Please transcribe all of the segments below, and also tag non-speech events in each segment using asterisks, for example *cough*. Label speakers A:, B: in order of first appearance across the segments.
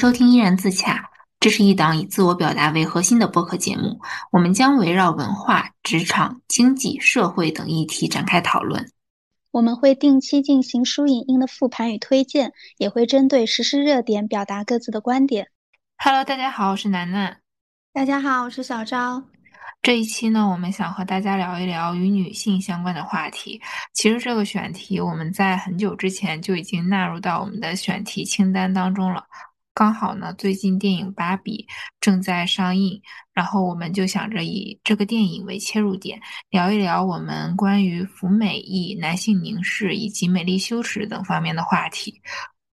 A: 收听《依然自洽》，这是一档以自我表达为核心的播客节目。我们将围绕文化、职场、经济、社会等议题展开讨论。
B: 我们会定期进行书影音的复盘与推荐，也会针对时事热点表达各自的观点。
A: Hello，大家好，我是楠楠。
B: 大家好，我是小昭。
A: 这一期呢，我们想和大家聊一聊与女性相关的话题。其实这个选题我们在很久之前就已经纳入到我们的选题清单当中了。刚好呢，最近电影《芭比》正在上映，然后我们就想着以这个电影为切入点，聊一聊我们关于服美役、男性凝视以及美丽羞耻等方面的话题。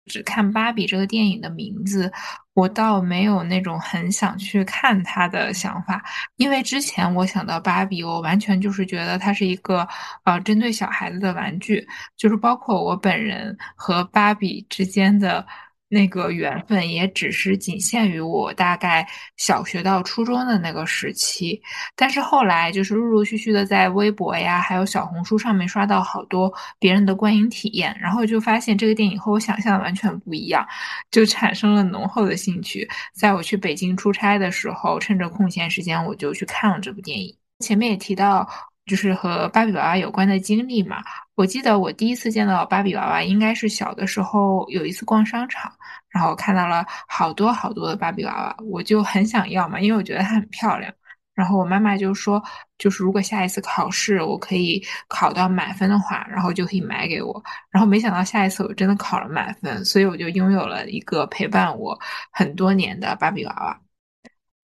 A: 只看《芭比》这个电影的名字，我倒没有那种很想去看它的想法，因为之前我想到芭比，我完全就是觉得它是一个呃针对小孩子的玩具，就是包括我本人和芭比之间的。那个缘分也只是仅限于我大概小学到初中的那个时期，但是后来就是陆陆续续的在微博呀，还有小红书上面刷到好多别人的观影体验，然后就发现这个电影和我想象的完全不一样，就产生了浓厚的兴趣。在我去北京出差的时候，趁着空闲时间，我就去看了这部电影。前面也提到。就是和芭比娃娃有关的经历嘛。我记得我第一次见到芭比娃娃，应该是小的时候有一次逛商场，然后看到了好多好多的芭比娃娃，我就很想要嘛，因为我觉得它很漂亮。然后我妈妈就说，就是如果下一次考试我可以考到满分的话，然后就可以买给我。然后没想到下一次我真的考了满分，所以我就拥有了一个陪伴我很多年的芭比娃娃。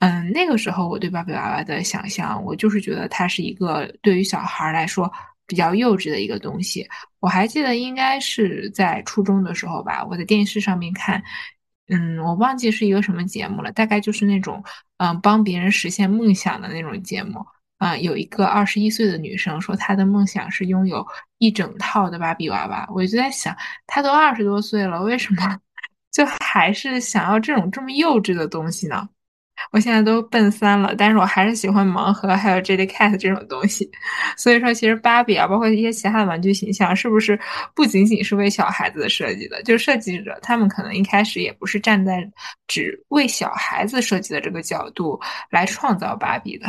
A: 嗯，那个时候我对芭比娃娃的想象，我就是觉得它是一个对于小孩来说比较幼稚的一个东西。我还记得应该是在初中的时候吧，我在电视上面看，嗯，我忘记是一个什么节目了，大概就是那种嗯帮别人实现梦想的那种节目。啊，有一个二十一岁的女生说她的梦想是拥有一整套的芭比娃娃，我就在想，她都二十多岁了，为什么 *laughs* 就还是想要这种这么幼稚的东西呢？我现在都奔三了，但是我还是喜欢盲盒，还有 Jellycat 这种东西。*laughs* 所以说，其实芭比啊，包括一些其他的玩具形象，是不是不仅仅是为小孩子设计的？就设计者他们可能一开始也不是站在只为小孩子设计的这个角度来创造芭比的。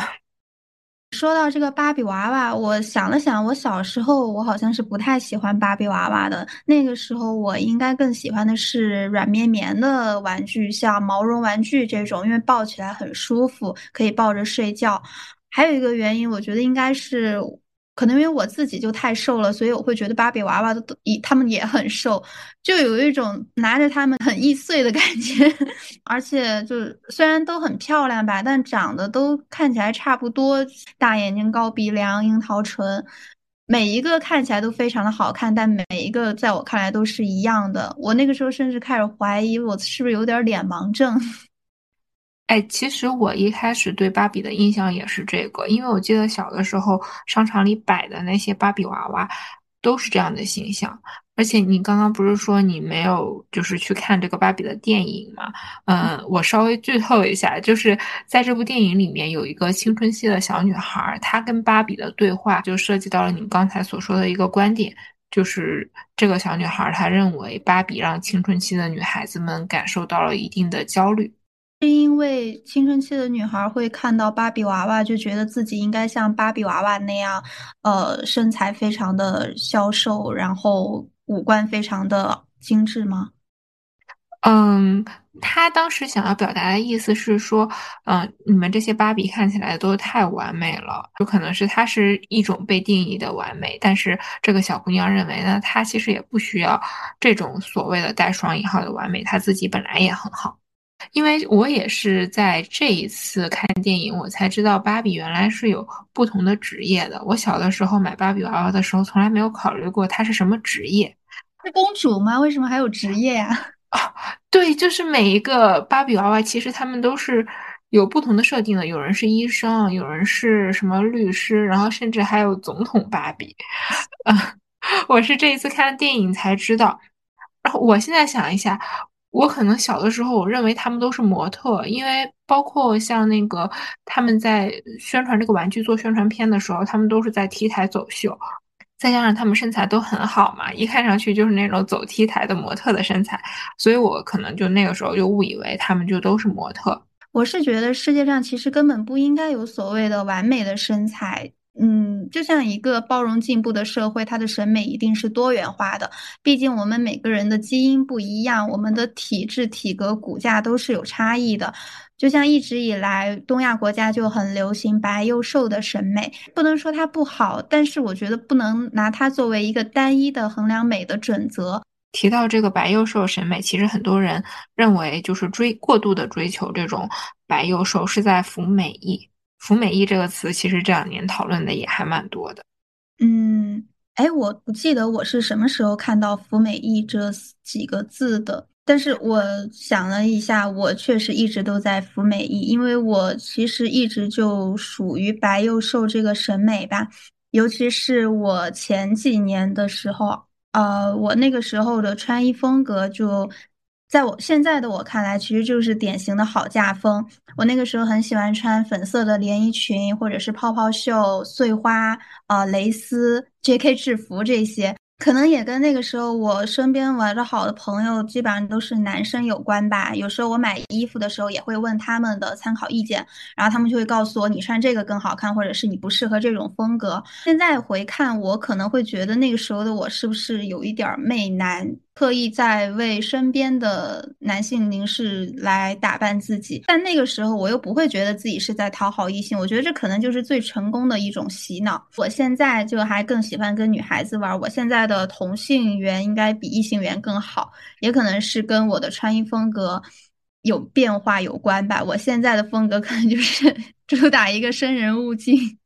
B: 说到这个芭比娃娃，我想了想，我小时候我好像是不太喜欢芭比娃娃的。那个时候我应该更喜欢的是软绵绵的玩具，像毛绒玩具这种，因为抱起来很舒服，可以抱着睡觉。还有一个原因，我觉得应该是。可能因为我自己就太瘦了，所以我会觉得芭比娃娃都一他们也很瘦，就有一种拿着他们很易碎的感觉。*laughs* 而且就是虽然都很漂亮吧，但长得都看起来差不多，大眼睛、高鼻梁、樱桃唇，每一个看起来都非常的好看，但每一个在我看来都是一样的。我那个时候甚至开始怀疑我是不是有点脸盲症。
A: 哎，其实我一开始对芭比的印象也是这个，因为我记得小的时候商场里摆的那些芭比娃娃都是这样的形象。而且你刚刚不是说你没有就是去看这个芭比的电影吗？嗯，我稍微剧透一下，就是在这部电影里面有一个青春期的小女孩，她跟芭比的对话就涉及到了你刚才所说的一个观点，就是这个小女孩她认为芭比让青春期的女孩子们感受到了一定的焦虑。
B: 是因为青春期的女孩会看到芭比娃娃，就觉得自己应该像芭比娃娃那样，呃，身材非常的消瘦，然后五官非常的精致吗？
A: 嗯，他当时想要表达的意思是说，嗯，你们这些芭比看起来都太完美了，有可能是她是一种被定义的完美，但是这个小姑娘认为呢，她其实也不需要这种所谓的带双引号的完美，她自己本来也很好。因为我也是在这一次看电影，我才知道芭比原来是有不同的职业的。我小的时候买芭比娃娃的时候，从来没有考虑过她是什么职业。
B: 是公主吗？为什么还有职业呀？*laughs*
A: 啊，对，就是每一个芭比娃娃，其实他们都是有不同的设定的。有人是医生，有人是什么律师，然后甚至还有总统芭比。啊，*laughs* 我是这一次看电影才知道。然后我现在想一下。我可能小的时候，我认为他们都是模特，因为包括像那个他们在宣传这个玩具做宣传片的时候，他们都是在 T 台走秀。再加上他们身材都很好嘛，一看上去就是那种走 T 台的模特的身材，所以我可能就那个时候就误以为他们就都是模特。
B: 我是觉得世界上其实根本不应该有所谓的完美的身材。嗯，就像一个包容进步的社会，它的审美一定是多元化的。毕竟我们每个人的基因不一样，我们的体质、体格、骨架都是有差异的。就像一直以来东亚国家就很流行白又瘦的审美，不能说它不好，但是我觉得不能拿它作为一个单一的衡量美的准则。
A: 提到这个白幼瘦审美，其实很多人认为就是追过度的追求这种白幼瘦是在服美役。服美役这个词，其实这两年讨论的也还蛮多的。
B: 嗯，哎，我不记得我是什么时候看到“服美役”这几个字的，但是我想了一下，我确实一直都在服美役，因为我其实一直就属于白幼瘦这个审美吧，尤其是我前几年的时候，呃，我那个时候的穿衣风格就。在我现在的我看来，其实就是典型的好嫁风。我那个时候很喜欢穿粉色的连衣裙，或者是泡泡袖、碎花、呃蕾丝、J.K. 制服这些。可能也跟那个时候我身边玩的好的朋友基本上都是男生有关吧。有时候我买衣服的时候也会问他们的参考意见，然后他们就会告诉我你穿这个更好看，或者是你不适合这种风格。现在回看，我可能会觉得那个时候的我是不是有一点媚男，刻意在为身边的男性凝视来打扮自己。但那个时候我又不会觉得自己是在讨好异性，我觉得这可能就是最成功的一种洗脑。我现在就还更喜欢跟女孩子玩，我现在。的同性缘应该比异性缘更好，也可能是跟我的穿衣风格有变化有关吧。我现在的风格可能就是 *laughs* 主打一个生人勿近。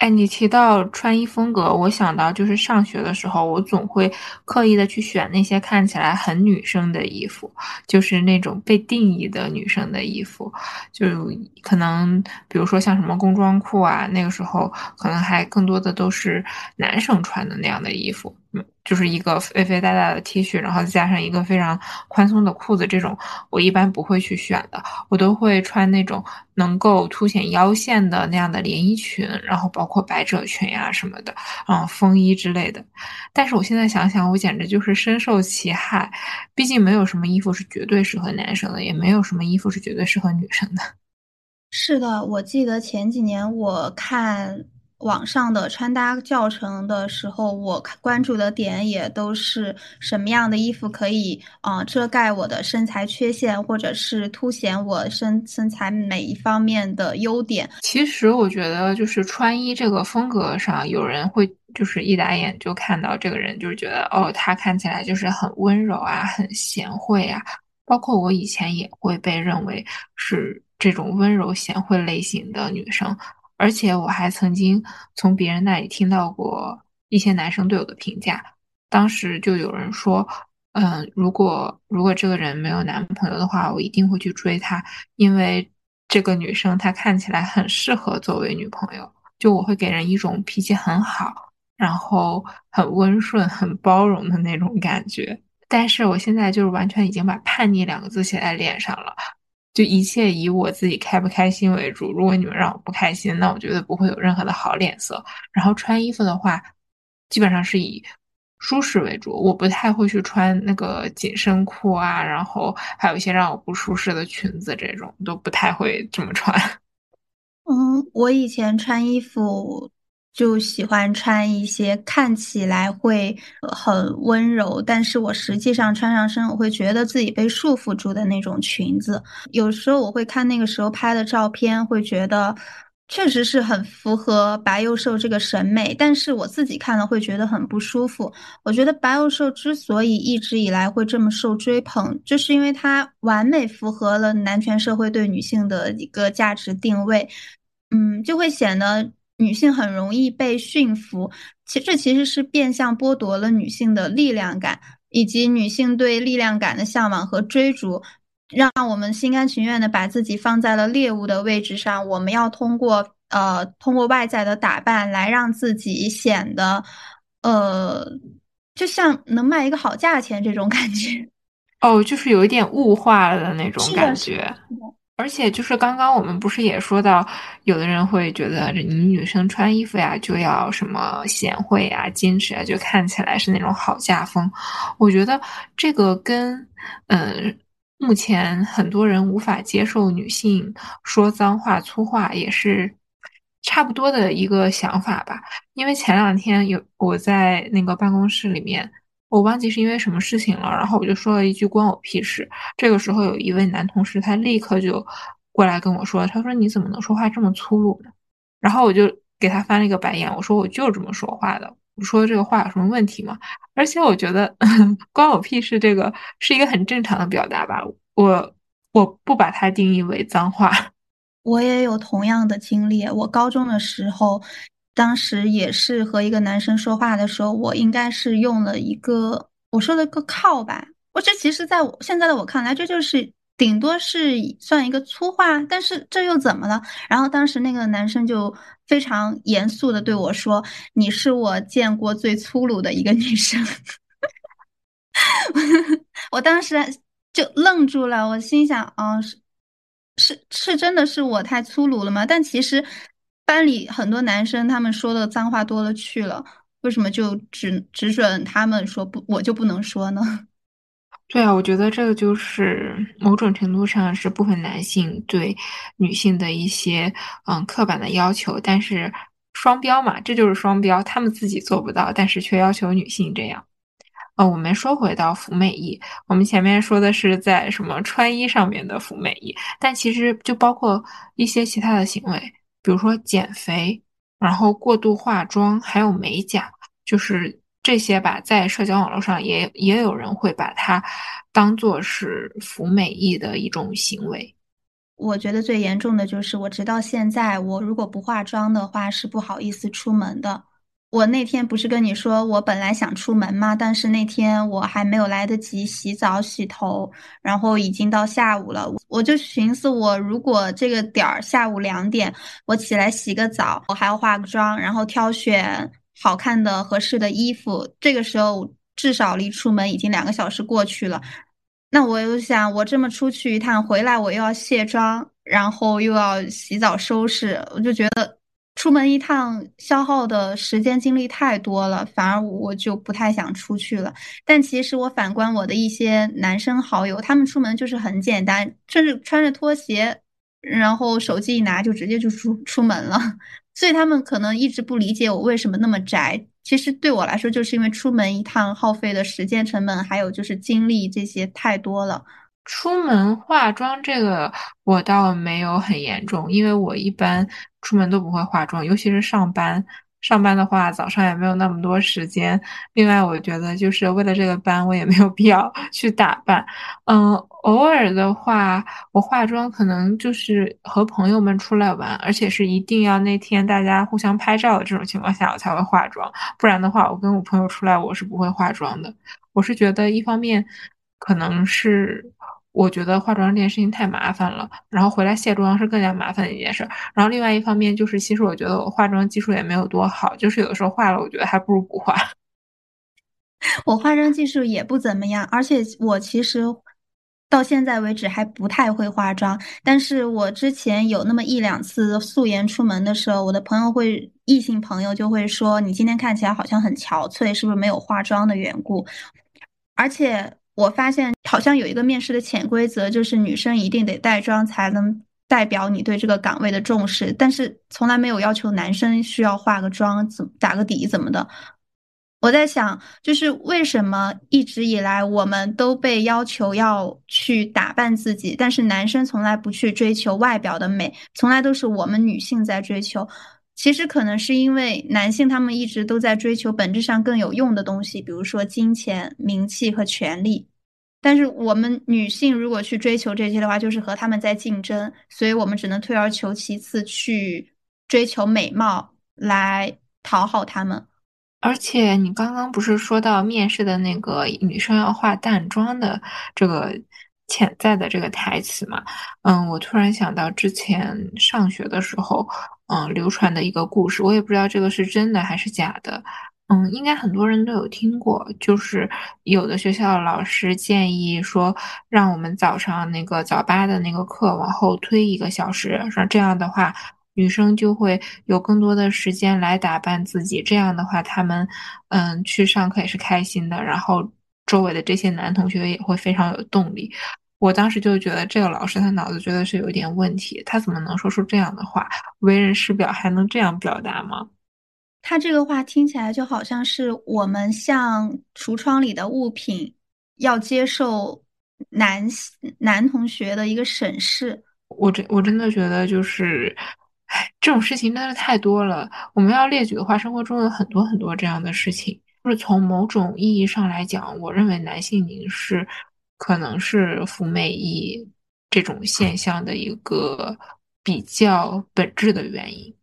A: 哎，你提到穿衣风格，我想到就是上学的时候，我总会刻意的去选那些看起来很女生的衣服，就是那种被定义的女生的衣服，就可能比如说像什么工装裤啊，那个时候可能还更多的都是男生穿的那样的衣服。就是一个肥肥大大的 T 恤，然后再加上一个非常宽松的裤子，这种我一般不会去选的，我都会穿那种能够凸显腰线的那样的连衣裙，然后包括百褶裙呀什么的，嗯，风衣之类的。但是我现在想想，我简直就是深受其害，毕竟没有什么衣服是绝对适合男生的，也没有什么衣服是绝对适合女生的。
B: 是的，我记得前几年我看。网上的穿搭教程的时候，我关注的点也都是什么样的衣服可以啊遮盖我的身材缺陷，或者是凸显我身身材每一方面的优点。
A: 其实我觉得，就是穿衣这个风格上，有人会就是一打眼就看到这个人，就是觉得哦，他看起来就是很温柔啊，很贤惠啊。包括我以前也会被认为是这种温柔贤惠类型的女生。而且我还曾经从别人那里听到过一些男生对我的评价，当时就有人说，嗯，如果如果这个人没有男朋友的话，我一定会去追她，因为这个女生她看起来很适合作为女朋友，就我会给人一种脾气很好，然后很温顺、很包容的那种感觉。但是我现在就是完全已经把叛逆两个字写在脸上了。就一切以我自己开不开心为主。如果你们让我不开心，那我觉得不会有任何的好脸色。然后穿衣服的话，基本上是以舒适为主。我不太会去穿那个紧身裤啊，然后还有一些让我不舒适的裙子，这种都不太会这么穿。*laughs*
B: 嗯，我以前穿衣服。就喜欢穿一些看起来会很温柔，但是我实际上穿上身，我会觉得自己被束缚住的那种裙子。有时候我会看那个时候拍的照片，会觉得确实是很符合白幼瘦这个审美，但是我自己看了会觉得很不舒服。我觉得白幼瘦之所以一直以来会这么受追捧，就是因为它完美符合了男权社会对女性的一个价值定位，嗯，就会显得。女性很容易被驯服，其这其实是变相剥夺了女性的力量感，以及女性对力量感的向往和追逐，让我们心甘情愿的把自己放在了猎物的位置上。我们要通过呃通过外在的打扮来让自己显得呃就像能卖一个好价钱这种感觉。
A: 哦，就是有一点物化了的那种感觉。而且就是刚刚我们不是也说到，有的人会觉得你女生穿衣服呀就要什么贤惠啊、矜持啊，就看起来是那种好家风。我觉得这个跟嗯，目前很多人无法接受女性说脏话、粗话，也是差不多的一个想法吧。因为前两天有我在那个办公室里面。我忘记是因为什么事情了，然后我就说了一句“关我屁事”。这个时候，有一位男同事，他立刻就过来跟我说：“他说你怎么能说话这么粗鲁呢？”然后我就给他翻了一个白眼，我说：“我就这么说话的，我说这个话有什么问题吗？而且我觉得 *laughs* ‘关我屁事’这个是一个很正常的表达吧，我我不把它定义为脏话。
B: 我也有同样的经历，我高中的时候。”当时也是和一个男生说话的时候，我应该是用了一个我说了个靠吧。我这其实在我现在的我看来，这就是顶多是算一个粗话，但是这又怎么了？然后当时那个男生就非常严肃的对我说：“你是我见过最粗鲁的一个女生。*laughs* ”我当时就愣住了，我心想：“哦，是是是，真的是我太粗鲁了吗？”但其实。班里很多男生，他们说的脏话多了去了，为什么就只只准他们说不，我就不能说呢？*laughs*
A: 对啊，我觉得这个就是某种程度上是部分男性对女性的一些嗯刻板的要求，但是双标嘛，这就是双标，他们自己做不到，但是却要求女性这样。呃，我们说回到服美役，我们前面说的是在什么穿衣上面的服美役，但其实就包括一些其他的行为。比如说减肥，然后过度化妆，还有美甲，就是这些吧。在社交网络上也也有人会把它当做是服美役的一种行为。
B: 我觉得最严重的就是，我直到现在，我如果不化妆的话，是不好意思出门的。我那天不是跟你说，我本来想出门吗？但是那天我还没有来得及洗澡洗头，然后已经到下午了。我就寻思，我如果这个点儿下午两点，我起来洗个澡，我还要化个妆，然后挑选好看的、合适的衣服。这个时候至少离出门已经两个小时过去了。那我又想，我这么出去一趟回来，我又要卸妆，然后又要洗澡收拾，我就觉得。出门一趟消耗的时间精力太多了，反而我就不太想出去了。但其实我反观我的一些男生好友，他们出门就是很简单，就是穿着拖鞋，然后手机一拿就直接就出出门了。所以他们可能一直不理解我为什么那么宅。其实对我来说，就是因为出门一趟耗费的时间成本，还有就是精力这些太多了。
A: 出门化妆这个我倒没有很严重，因为我一般出门都不会化妆，尤其是上班。上班的话，早上也没有那么多时间。另外，我觉得就是为了这个班，我也没有必要 *laughs* 去打扮。嗯，偶尔的话，我化妆可能就是和朋友们出来玩，而且是一定要那天大家互相拍照的这种情况下，我才会化妆。不然的话，我跟我朋友出来，我是不会化妆的。我是觉得一方面可能是。我觉得化妆这件事情太麻烦了，然后回来卸妆是更加麻烦的一件事。然后另外一方面就是，其实我觉得我化妆技术也没有多好，就是有的时候化了，我觉得还不如不化。*laughs*
B: 我化妆技术也不怎么样，而且我其实到现在为止还不太会化妆。但是我之前有那么一两次素颜出门的时候，我的朋友会异性朋友就会说：“你今天看起来好像很憔悴，是不是没有化妆的缘故？”而且。我发现好像有一个面试的潜规则，就是女生一定得带妆才能代表你对这个岗位的重视，但是从来没有要求男生需要化个妆、怎打个底怎么的。我在想，就是为什么一直以来我们都被要求要去打扮自己，但是男生从来不去追求外表的美，从来都是我们女性在追求。其实可能是因为男性他们一直都在追求本质上更有用的东西，比如说金钱、名气和权利。但是我们女性如果去追求这些的话，就是和他们在竞争，所以我们只能退而求其次去追求美貌来讨好他们。
A: 而且你刚刚不是说到面试的那个女生要化淡妆的这个潜在的这个台词嘛？嗯，我突然想到之前上学的时候。嗯，流传的一个故事，我也不知道这个是真的还是假的。嗯，应该很多人都有听过，就是有的学校老师建议说，让我们早上那个早八的那个课往后推一个小时，说这样的话，女生就会有更多的时间来打扮自己，这样的话，她们嗯去上课也是开心的，然后周围的这些男同学也会非常有动力。我当时就觉得这个老师他脑子觉得是有点问题，他怎么能说出这样的话？为人师表还能这样表达吗？
B: 他这个话听起来就好像是我们向橱窗里的物品要接受男男同学的一个审视。
A: 我真我真的觉得就是，唉，这种事情真的是太多了。我们要列举的话，生活中有很多很多这样的事情。就是从某种意义上来讲，我认为男性凝视可能是服美役这种现象的一个比较本质的原因。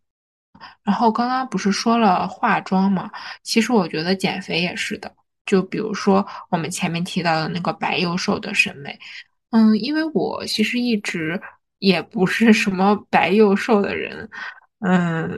A: 然后刚刚不是说了化妆嘛？其实我觉得减肥也是的。就比如说我们前面提到的那个白幼瘦的审美，嗯，因为我其实一直也不是什么白幼瘦的人，嗯，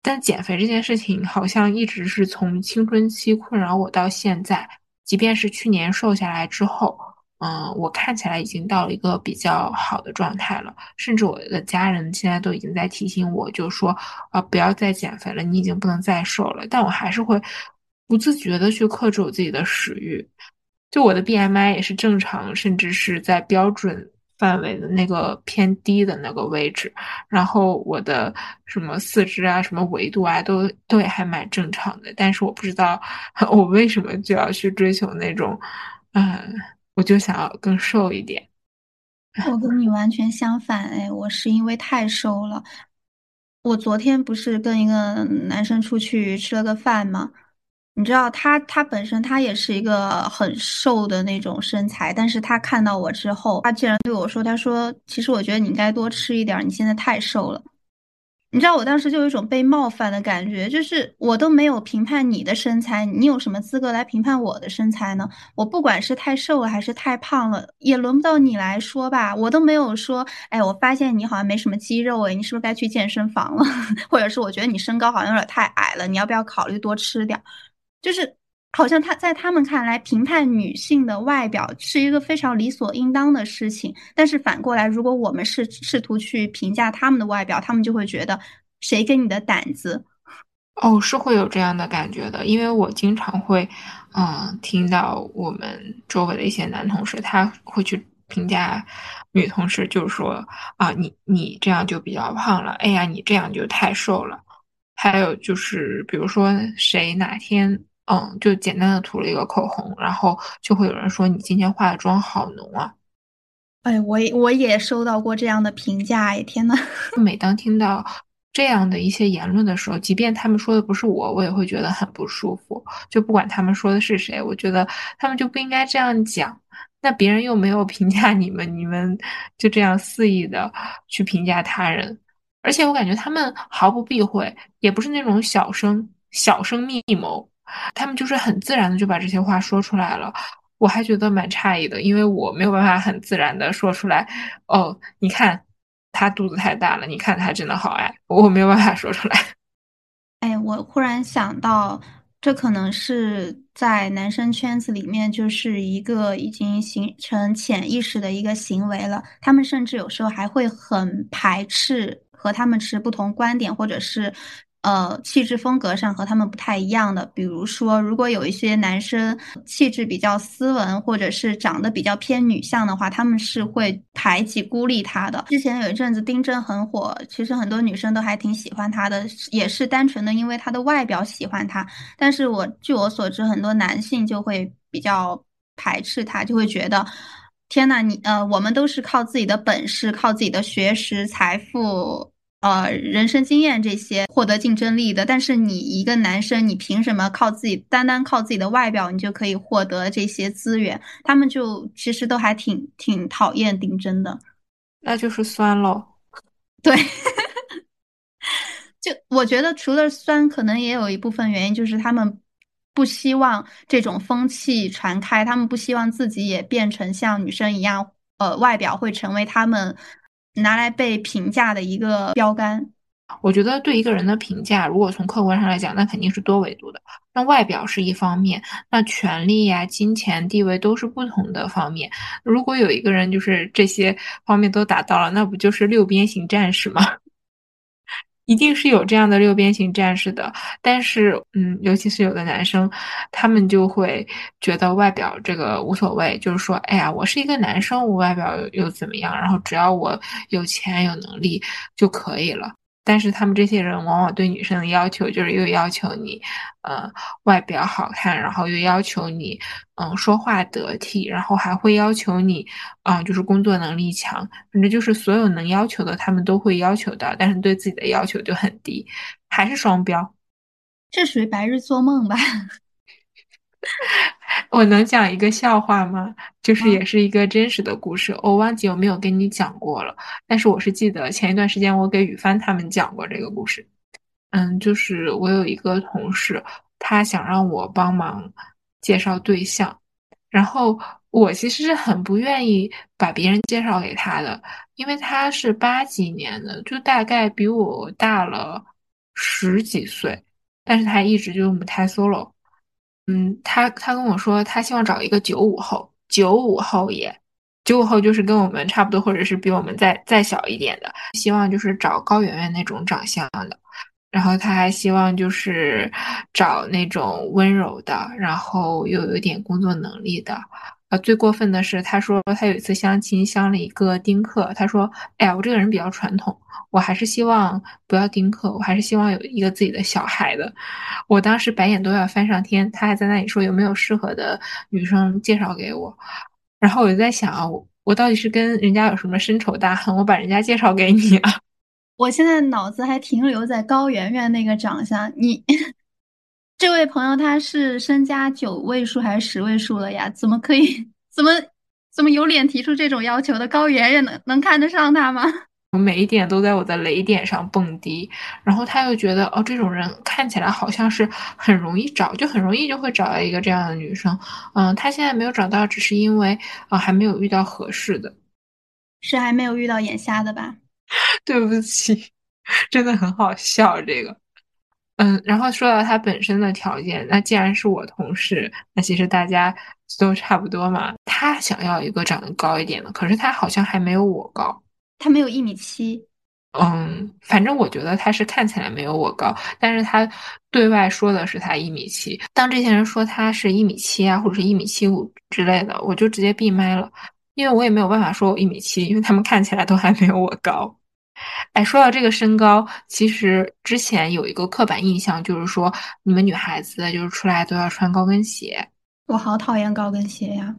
A: 但减肥这件事情好像一直是从青春期困扰我到现在，即便是去年瘦下来之后。嗯，我看起来已经到了一个比较好的状态了，甚至我的家人现在都已经在提醒我，就说啊，不要再减肥了，你已经不能再瘦了。但我还是会不自觉的去克制我自己的食欲，就我的 BMI 也是正常，甚至是在标准范围的那个偏低的那个位置，然后我的什么四肢啊，什么维度啊，都都也还蛮正常的。但是我不知道 *laughs* 我为什么就要去追求那种，嗯。我就想要更瘦一点。
B: 我跟你完全相反，哎，我是因为太瘦了。我昨天不是跟一个男生出去吃了个饭吗？你知道他，他本身他也是一个很瘦的那种身材，但是他看到我之后，他竟然对我说：“他说，其实我觉得你应该多吃一点，你现在太瘦了。”你知道我当时就有一种被冒犯的感觉，就是我都没有评判你的身材，你有什么资格来评判我的身材呢？我不管是太瘦了还是太胖了，也轮不到你来说吧。我都没有说，哎，我发现你好像没什么肌肉，哎，你是不是该去健身房了？*laughs* 或者是我觉得你身高好像有点太矮了，你要不要考虑多吃点？就是。好像他在他们看来，评判女性的外表是一个非常理所应当的事情。但是反过来，如果我们试试图去评价他们的外表，他们就会觉得谁给你的胆子？
A: 哦，是会有这样的感觉的，因为我经常会，嗯，听到我们周围的一些男同事，他会去评价女同事，就是说啊，你你这样就比较胖了，哎呀，你这样就太瘦了。还有就是，比如说谁哪天。嗯，就简单的涂了一个口红，然后就会有人说你今天化的妆好浓啊。
B: 哎，我也我也收到过这样的评价，哎，天呐，
A: 每当听到这样的一些言论的时候，即便他们说的不是我，我也会觉得很不舒服。就不管他们说的是谁，我觉得他们就不应该这样讲。那别人又没有评价你们，你们就这样肆意的去评价他人，而且我感觉他们毫不避讳，也不是那种小声小声密谋。他们就是很自然的就把这些话说出来了，我还觉得蛮诧异的，因为我没有办法很自然的说出来。哦，你看他肚子太大了，你看他真的好矮，我没有办法说出来。
B: 哎，我忽然想到，这可能是在男生圈子里面就是一个已经形成潜意识的一个行为了。他们甚至有时候还会很排斥和他们持不同观点，或者是。呃，气质风格上和他们不太一样的，比如说，如果有一些男生气质比较斯文，或者是长得比较偏女相的话，他们是会排挤孤立他的。之前有一阵子丁真很火，其实很多女生都还挺喜欢他的，也是单纯的因为他的外表喜欢他。但是我据我所知，很多男性就会比较排斥他，就会觉得，天呐，你呃，我们都是靠自己的本事，靠自己的学识、财富。呃，人生经验这些获得竞争力的，但是你一个男生，你凭什么靠自己，单单靠自己的外表，你就可以获得这些资源？他们就其实都还挺挺讨厌丁真的，
A: 那就是酸喽。
B: 对，*laughs* 就我觉得除了酸，可能也有一部分原因就是他们不希望这种风气传开，他们不希望自己也变成像女生一样，呃，外表会成为他们。拿来被评价的一个标杆，
A: 我觉得对一个人的评价，如果从客观上来讲，那肯定是多维度的。那外表是一方面，那权力呀、金钱、地位都是不同的方面。如果有一个人就是这些方面都达到了，那不就是六边形战士吗？一定是有这样的六边形战士的，但是，嗯，尤其是有的男生，他们就会觉得外表这个无所谓，就是说，哎呀，我是一个男生，我外表又怎么样？然后只要我有钱有能力就可以了。但是他们这些人往往对女生的要求就是又要求你，呃，外表好看，然后又要求你，嗯，说话得体，然后还会要求你，啊，就是工作能力强，反正就是所有能要求的，他们都会要求到，但是对自己的要求就很低，还是双标。
B: 这属于白日做梦吧？*laughs*
A: 我能讲一个笑话吗？就是也是一个真实的故事，我忘记有没有跟你讲过了。但是我是记得前一段时间我给雨帆他们讲过这个故事。嗯，就是我有一个同事，他想让我帮忙介绍对象，然后我其实是很不愿意把别人介绍给他的，因为他是八几年的，就大概比我大了十几岁，但是他一直就是母胎 solo。嗯，他他跟我说，他希望找一个九五后，九五后也，九五后就是跟我们差不多，或者是比我们再再小一点的，希望就是找高圆圆那种长相的，然后他还希望就是找那种温柔的，然后又有点工作能力的。啊，最过分的是，他说他有一次相亲相了一个丁克，他说，哎呀，我这个人比较传统，我还是希望不要丁克，我还是希望有一个自己的小孩的。我当时白眼都要翻上天，他还在那里说有没有适合的女生介绍给我，然后我就在想啊，我我到底是跟人家有什么深仇大恨，我把人家介绍给你啊？*laughs*
B: 我现在脑子还停留在高圆圆那个长相，你。这位朋友他是身家九位数还是十位数了呀？怎么可以？怎么怎么有脸提出这种要求的？高圆圆能能看得上他吗？*laughs*
A: 我每一点都在我的雷点上蹦迪，然后他又觉得哦，这种人看起来好像是很容易找，就很容易就会找到一个这样的女生。嗯，他现在没有找到，只是因为啊还没有遇到合适的，
B: 是还没有遇到眼瞎的吧？*laughs*
A: 对不起，*laughs* 真的很好笑这个。嗯，然后说到他本身的条件，那既然是我同事，那其实大家都差不多嘛。他想要一个长得高一点的，可是他好像还没有我高，
B: 他没有一米七。
A: 嗯，反正我觉得他是看起来没有我高，但是他对外说的是他一米七。当这些人说他是一米七啊，或者是一米七五之类的，我就直接闭麦了，因为我也没有办法说我一米七，因为他们看起来都还没有我高。哎，说到这个身高，其实之前有一个刻板印象，就是说你们女孩子就是出来都要穿高跟鞋。
B: 我好讨厌高跟鞋呀！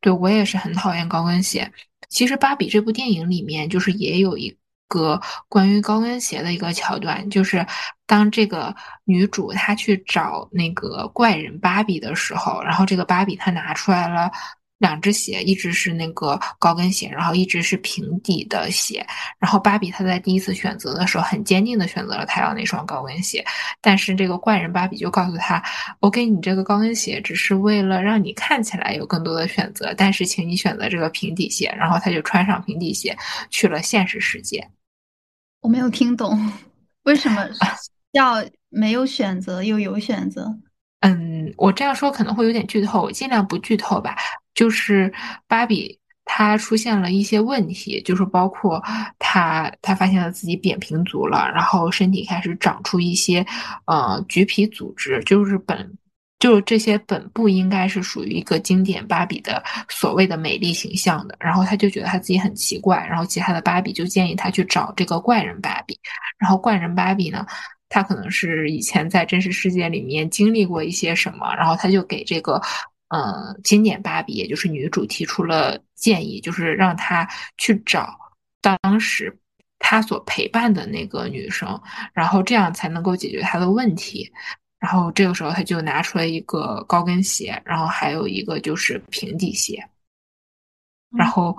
A: 对我也是很讨厌高跟鞋。其实《芭比》这部电影里面，就是也有一个关于高跟鞋的一个桥段，就是当这个女主她去找那个怪人芭比的时候，然后这个芭比她拿出来了。两只鞋，一只是那个高跟鞋，然后一只是平底的鞋。然后芭比她在第一次选择的时候，很坚定的选择了她要那双高跟鞋。但是这个怪人芭比就告诉她：“我给你这个高跟鞋，只是为了让你看起来有更多的选择，但是请你选择这个平底鞋。”然后她就穿上平底鞋去了现实世界。
B: 我没有听懂，为什么要没有选择又有选择？
A: 嗯，我这样说可能会有点剧透，我尽量不剧透吧。就是芭比她出现了一些问题，就是包括她她发现了自己扁平足了，然后身体开始长出一些呃橘皮组织，就是本就是这些本不应该是属于一个经典芭比的所谓的美丽形象的。然后她就觉得她自己很奇怪，然后其他的芭比就建议她去找这个怪人芭比，然后怪人芭比呢。他可能是以前在真实世界里面经历过一些什么，然后他就给这个，嗯，经典芭比，也就是女主提出了建议，就是让她去找当时她所陪伴的那个女生，然后这样才能够解决她的问题。然后这个时候她就拿出了一个高跟鞋，然后还有一个就是平底鞋，然后。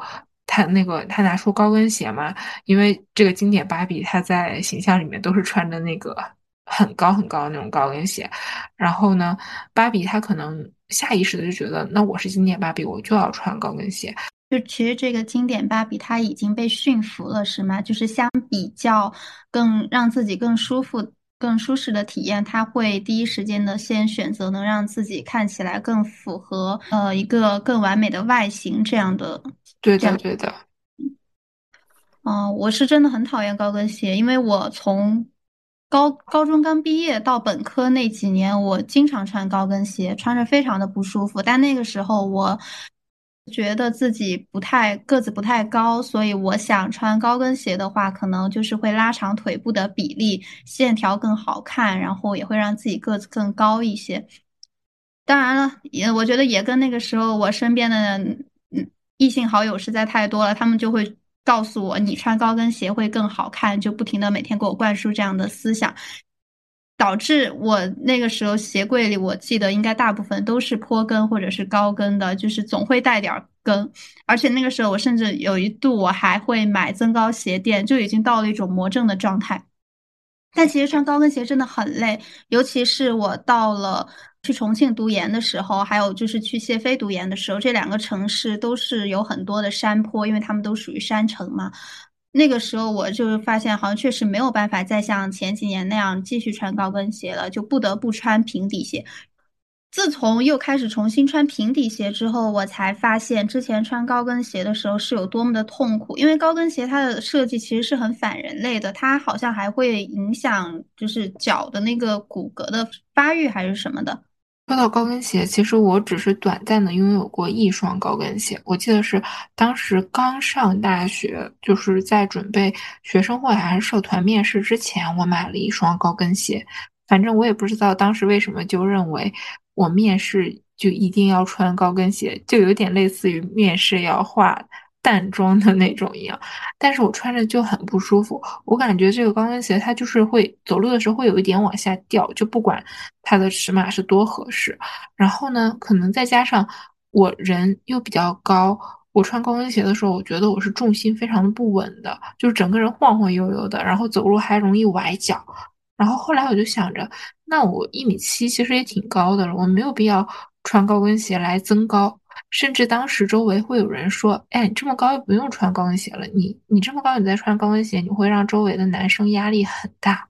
A: 她那个，她拿出高跟鞋嘛，因为这个经典芭比，她在形象里面都是穿的那个很高很高的那种高跟鞋。然后呢，芭比她可能下意识的就觉得，那我是经典芭比，我就要穿高跟鞋。
B: 就其实这个经典芭比，她已经被驯服了，是吗？就是相比较更让自己更舒服更舒适的体验，她会第一时间的先选择能让自己看起来更符合呃一个更完美的外形这样的。
A: 对的，对的。
B: 嗯，我是真的很讨厌高跟鞋，因为我从高高中刚毕业到本科那几年，我经常穿高跟鞋，穿着非常的不舒服。但那个时候我觉得自己不太个子不太高，所以我想穿高跟鞋的话，可能就是会拉长腿部的比例，线条更好看，然后也会让自己个子更高一些。当然了，也我觉得也跟那个时候我身边的嗯异性好友实在太多了，他们就会。告诉我你穿高跟鞋会更好看，就不停的每天给我灌输这样的思想，导致我那个时候鞋柜里，我记得应该大部分都是坡跟或者是高跟的，就是总会带点跟。而且那个时候我甚至有一度我还会买增高鞋垫，就已经到了一种魔怔的状态。但其实穿高跟鞋真的很累，尤其是我到了。去重庆读研的时候，还有就是去谢飞读研的时候，这两个城市都是有很多的山坡，因为他们都属于山城嘛。那个时候我就发现，好像确实没有办法再像前几年那样继续穿高跟鞋了，就不得不穿平底鞋。自从又开始重新穿平底鞋之后，我才发现之前穿高跟鞋的时候是有多么的痛苦。因为高跟鞋它的设计其实是很反人类的，它好像还会影响就是脚的那个骨骼的发育还是什么的。
A: 说到高跟鞋，其实我只是短暂的拥有过一双高跟鞋。我记得是当时刚上大学，就是在准备学生会还是社团面试之前，我买了一双高跟鞋。反正我也不知道当时为什么就认为我面试就一定要穿高跟鞋，就有点类似于面试要化。淡妆的那种一样，但是我穿着就很不舒服。我感觉这个高跟鞋它就是会走路的时候会有一点往下掉，就不管它的尺码是多合适。然后呢，可能再加上我人又比较高，我穿高跟鞋的时候，我觉得我是重心非常的不稳的，就是整个人晃晃悠悠的，然后走路还容易崴脚。然后后来我就想着，那我一米七其实也挺高的了，我没有必要穿高跟鞋来增高。甚至当时周围会有人说：“哎，你这么高又不用穿高跟鞋了。你你这么高，你再穿高跟鞋，你会让周围的男生压力很大。”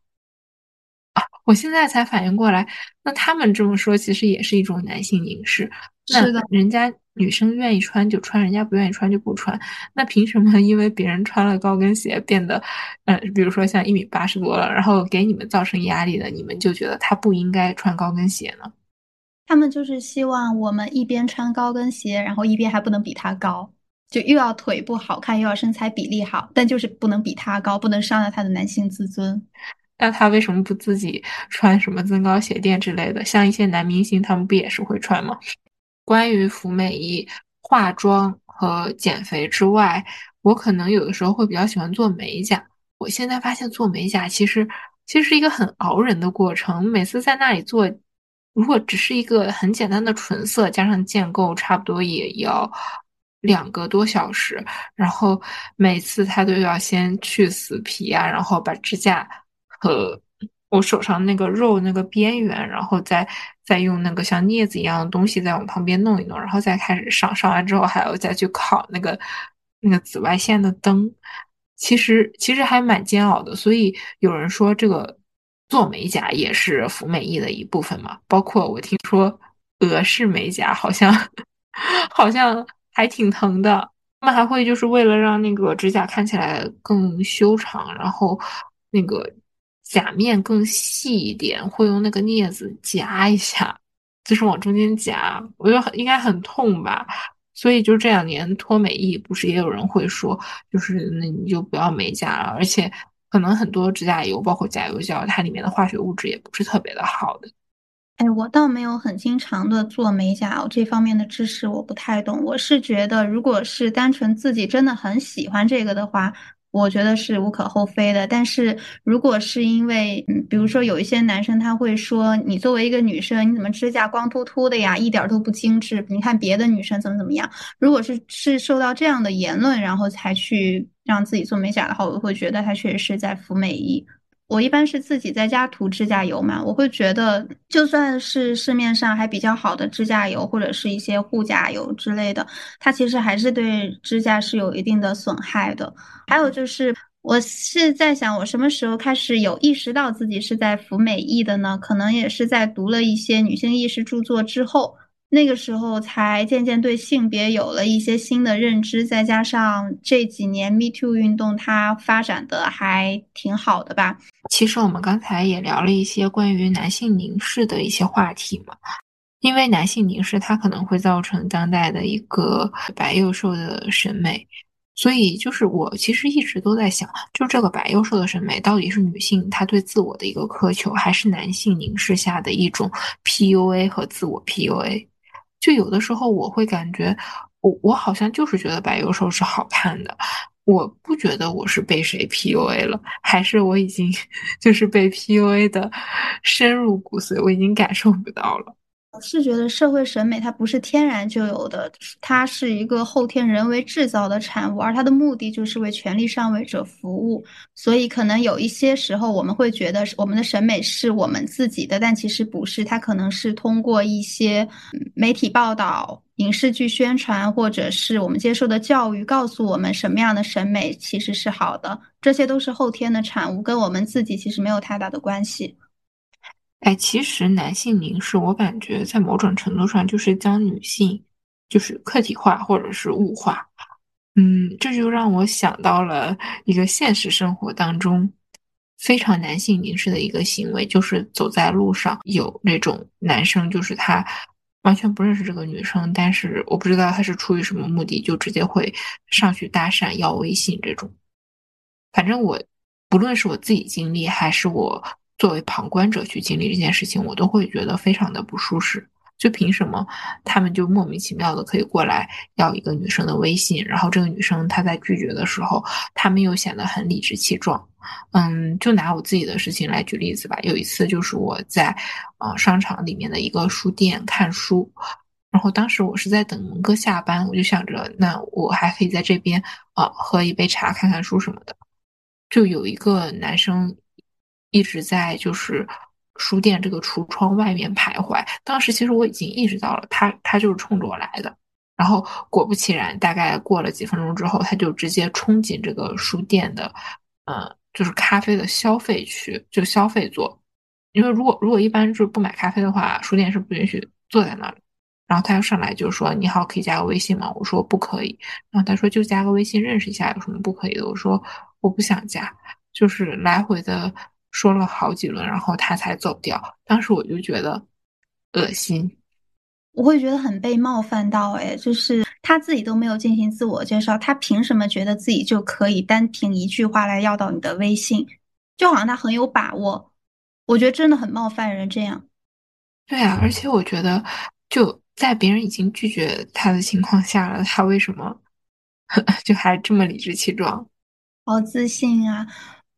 A: 啊，我现在才反应过来，那他们这么说其实也是一种男性凝视。
B: 是的，
A: 人家女生愿意穿就穿，人家不愿意穿就不穿。那凭什么因为别人穿了高跟鞋变得，嗯，比如说像一米八十多了，然后给你们造成压力的，你们就觉得他不应该穿高跟鞋呢？
B: 他们就是希望我们一边穿高跟鞋，然后一边还不能比他高，就又要腿部好看，又要身材比例好，但就是不能比他高，不能伤了他的男性自尊。
A: 那他为什么不自己穿什么增高鞋垫之类的？像一些男明星，他们不也是会穿吗？关于服美役、化妆和减肥之外，我可能有的时候会比较喜欢做美甲。我现在发现做美甲其实其实是一个很熬人的过程，每次在那里做。如果只是一个很简单的纯色，加上建构，差不多也要两个多小时。然后每次他都要先去死皮啊，然后把指甲和我手上那个肉那个边缘，然后再再用那个像镊子一样的东西再往旁边弄一弄，然后再开始上。上完之后还要再去烤那个那个紫外线的灯，其实其实还蛮煎熬的。所以有人说这个。做美甲也是服美役的一部分嘛，包括我听说俄式美甲好像 *laughs* 好像还挺疼的，他们还会就是为了让那个指甲看起来更修长，然后那个甲面更细一点，会用那个镊子夹一下，就是往中间夹，我觉得很应该很痛吧。所以就这两年脱美意，不是也有人会说，就是那你就不要美甲了，而且。可能很多指甲油，包括甲油胶，它里面的化学物质也不是特别的好的。
B: 哎，我倒没有很经常的做美甲，我这方面的知识我不太懂。我是觉得，如果是单纯自己真的很喜欢这个的话。我觉得是无可厚非的，但是如果是因为，嗯，比如说有一些男生他会说，你作为一个女生，你怎么指甲光秃秃的呀，一点都不精致？你看别的女生怎么怎么样？如果是是受到这样的言论，然后才去让自己做美甲的话，我会觉得他确实是在服美役。我一般是自己在家涂指甲油嘛，我会觉得就算是市面上还比较好的指甲油或者是一些护甲油之类的，它其实还是对指甲是有一定的损害的。还有就是我是在想，我什么时候开始有意识到自己是在服美役的呢？可能也是在读了一些女性意识著作之后，那个时候才渐渐对性别有了一些新的认知。再加上这几年 Me Too 运动它发展的还挺好的吧。
A: 其实我们刚才也聊了一些关于男性凝视的一些话题嘛，因为男性凝视它可能会造成当代的一个白幼瘦的审美。所以，就是我其实一直都在想，就这个白幼瘦的审美，到底是女性她对自我的一个苛求，还是男性凝视下的一种 PUA 和自我 PUA？就有的时候我会感觉，我我好像就是觉得白幼瘦是好看的，我不觉得我是被谁 PUA 了，还是我已经 *laughs* 就是被 PUA 的深入骨髓，我已经感受不到了。
B: 我是觉得社会审美它不是天然就有的，它是一个后天人为制造的产物，而它的目的就是为权力上位者服务。所以可能有一些时候我们会觉得我们的审美是我们自己的，但其实不是，它可能是通过一些媒体报道、影视剧宣传，或者是我们接受的教育告诉我们什么样的审美其实是好的。这些都是后天的产物，跟我们自己其实没有太大的关系。
A: 哎，其实男性凝视，我感觉在某种程度上就是将女性就是客体化或者是物化。嗯，这就让我想到了一个现实生活当中非常男性凝视的一个行为，就是走在路上有那种男生，就是他完全不认识这个女生，但是我不知道他是出于什么目的，就直接会上去搭讪要微信这种。反正我不论是我自己经历还是我。作为旁观者去经历这件事情，我都会觉得非常的不舒适。就凭什么他们就莫名其妙的可以过来要一个女生的微信，然后这个女生她在拒绝的时候，他们又显得很理直气壮。嗯，就拿我自己的事情来举例子吧。有一次就是我在呃商场里面的一个书店看书，然后当时我是在等蒙哥下班，我就想着那我还可以在这边啊喝一杯茶、看看书什么的。就有一个男生。一直在就是书店这个橱窗外面徘徊。当时其实我已经意识到了，他他就是冲着我来的。然后果不其然，大概过了几分钟之后，他就直接冲进这个书店的，呃，就是咖啡的消费区，就消费座。因为如果如果一般就是不买咖啡的话，书店是不允许坐在那里。然后他又上来就说：“你好，可以加个微信吗？”我说：“不可以。”然后他说：“就加个微信认识一下，有什么不可以的？”我说：“我不想加。”就是来回的。说了好几轮，然后他才走掉。当时我就觉得恶心，
B: 我会觉得很被冒犯到。哎，就是他自己都没有进行自我介绍，他凭什么觉得自己就可以单凭一句话来要到你的微信？就好像他很有把握。我觉得真的很冒犯人。这样，
A: 对啊，而且我觉得就在别人已经拒绝他的情况下了，他为什么 *laughs* 就还这么理直气壮？
B: 好自信啊！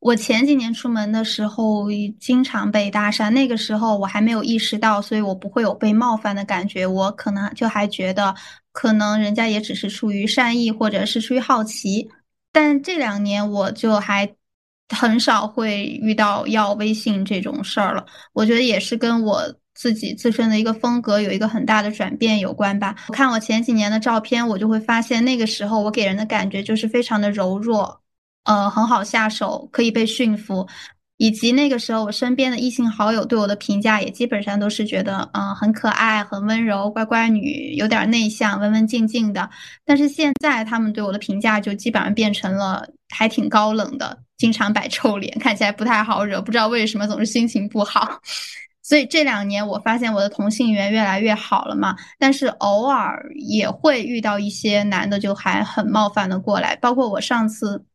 B: 我前几年出门的时候，经常被搭讪。那个时候我还没有意识到，所以我不会有被冒犯的感觉。我可能就还觉得，可能人家也只是出于善意，或者是出于好奇。但这两年我就还很少会遇到要微信这种事儿了。我觉得也是跟我自己自身的一个风格有一个很大的转变有关吧。我看我前几年的照片，我就会发现，那个时候我给人的感觉就是非常的柔弱。呃，很好下手，可以被驯服，以及那个时候我身边的异性好友对我的评价也基本上都是觉得，嗯，很可爱，很温柔，乖乖女，有点内向，文文静静的。但是现在他们对我的评价就基本上变成了还挺高冷的，经常摆臭脸，看起来不太好惹，不知道为什么总是心情不好。*laughs* 所以这两年我发现我的同性缘越来越好了嘛，但是偶尔也会遇到一些男的就还很冒犯的过来，包括我上次。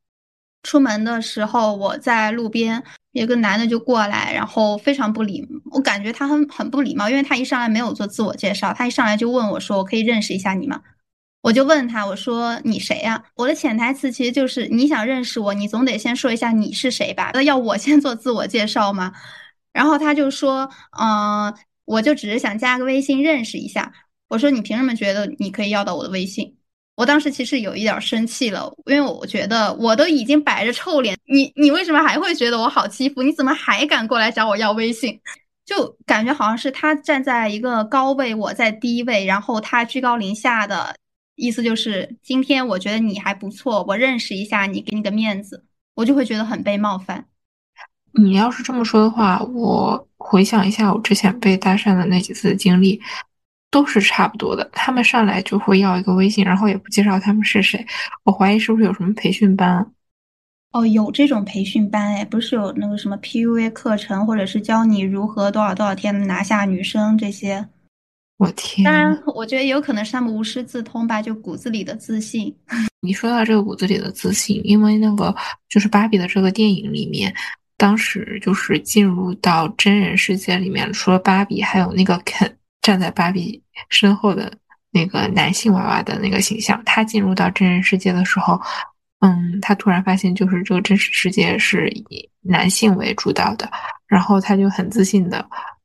B: 出门的时候，我在路边，有个男的就过来，然后非常不礼，我感觉他很很不礼貌，因为他一上来没有做自我介绍，他一上来就问我说：“我可以认识一下你吗？”我就问他，我说：“你谁呀？”我的潜台词其实就是你想认识我，你总得先说一下你是谁吧？那要我先做自我介绍吗？然后他就说：“嗯，我就只是想加个微信认识一下。”我说：“你凭什么觉得你可以要到我的微信？”我当时其实有一点生气了，因为我觉得我都已经摆着臭脸，你你为什么还会觉得我好欺负？你怎么还敢过来找我要微信？就感觉好像是他站在一个高位，我在低位，然后他居高临下的意思就是今天我觉得你还不错，我认识一下你，给你个面子。我就会觉得很被冒犯。
A: 你要是这么说的话，我回想一下我之前被搭讪的那几次经历，都是差不多的。他们上来就会要一个微信，然后也不介绍他们是谁。我怀疑是不是有什么培训班？
B: 哦，有这种培训班哎，不是有那个什么 PUA 课程，或者是教你如何多少多少天拿下女生这些？
A: 我天！
B: 当然，我觉得也有可能是他们无师自通吧，就骨子里的自信。*laughs*
A: 你说到这个骨子里的自信，因为那个就是芭比的这个电影里面。当时就是进入到真人世界里面，除了芭比，还有那个肯站在芭比身后的那个男性娃娃的那个形象。他进入到真人世界的时候，嗯，他突然发现就是这个真实世界是以男性为主导的，然后他就很自信的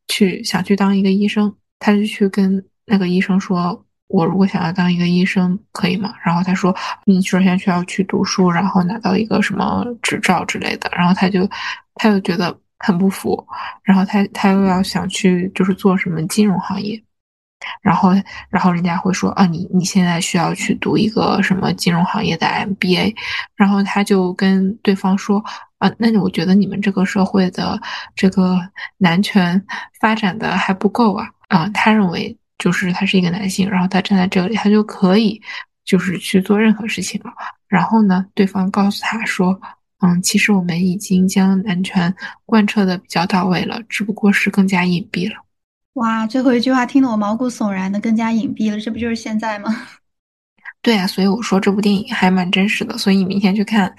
A: 去想去当一个医生，他就去跟那个医生说。我如果想要当一个医生，可以吗？然后他说，你首先需要去读书，然后拿到一个什么执照之类的。然后他就，他又觉得很不服，然后他他又要想去就是做什么金融行业，然后然后人家会说啊，你你现在需要去读一个什么金融行业的 MBA，然后他就跟对方说啊，那我觉得你们这个社会的这个男权发展的还不够啊啊，他认为。就是他是一个男性，然后他站在这里，他就可以就是去做任何事情了。然后呢，对方告诉他说：“嗯，其实我们已经将男权贯彻的比较到位了，只不过是更加隐蔽了。”
B: 哇，最后一句话听得我毛骨悚然的，更加隐蔽了，这不就是现在吗？*laughs*
A: 对啊，所以我说这部电影还蛮真实的，所以你明天去看，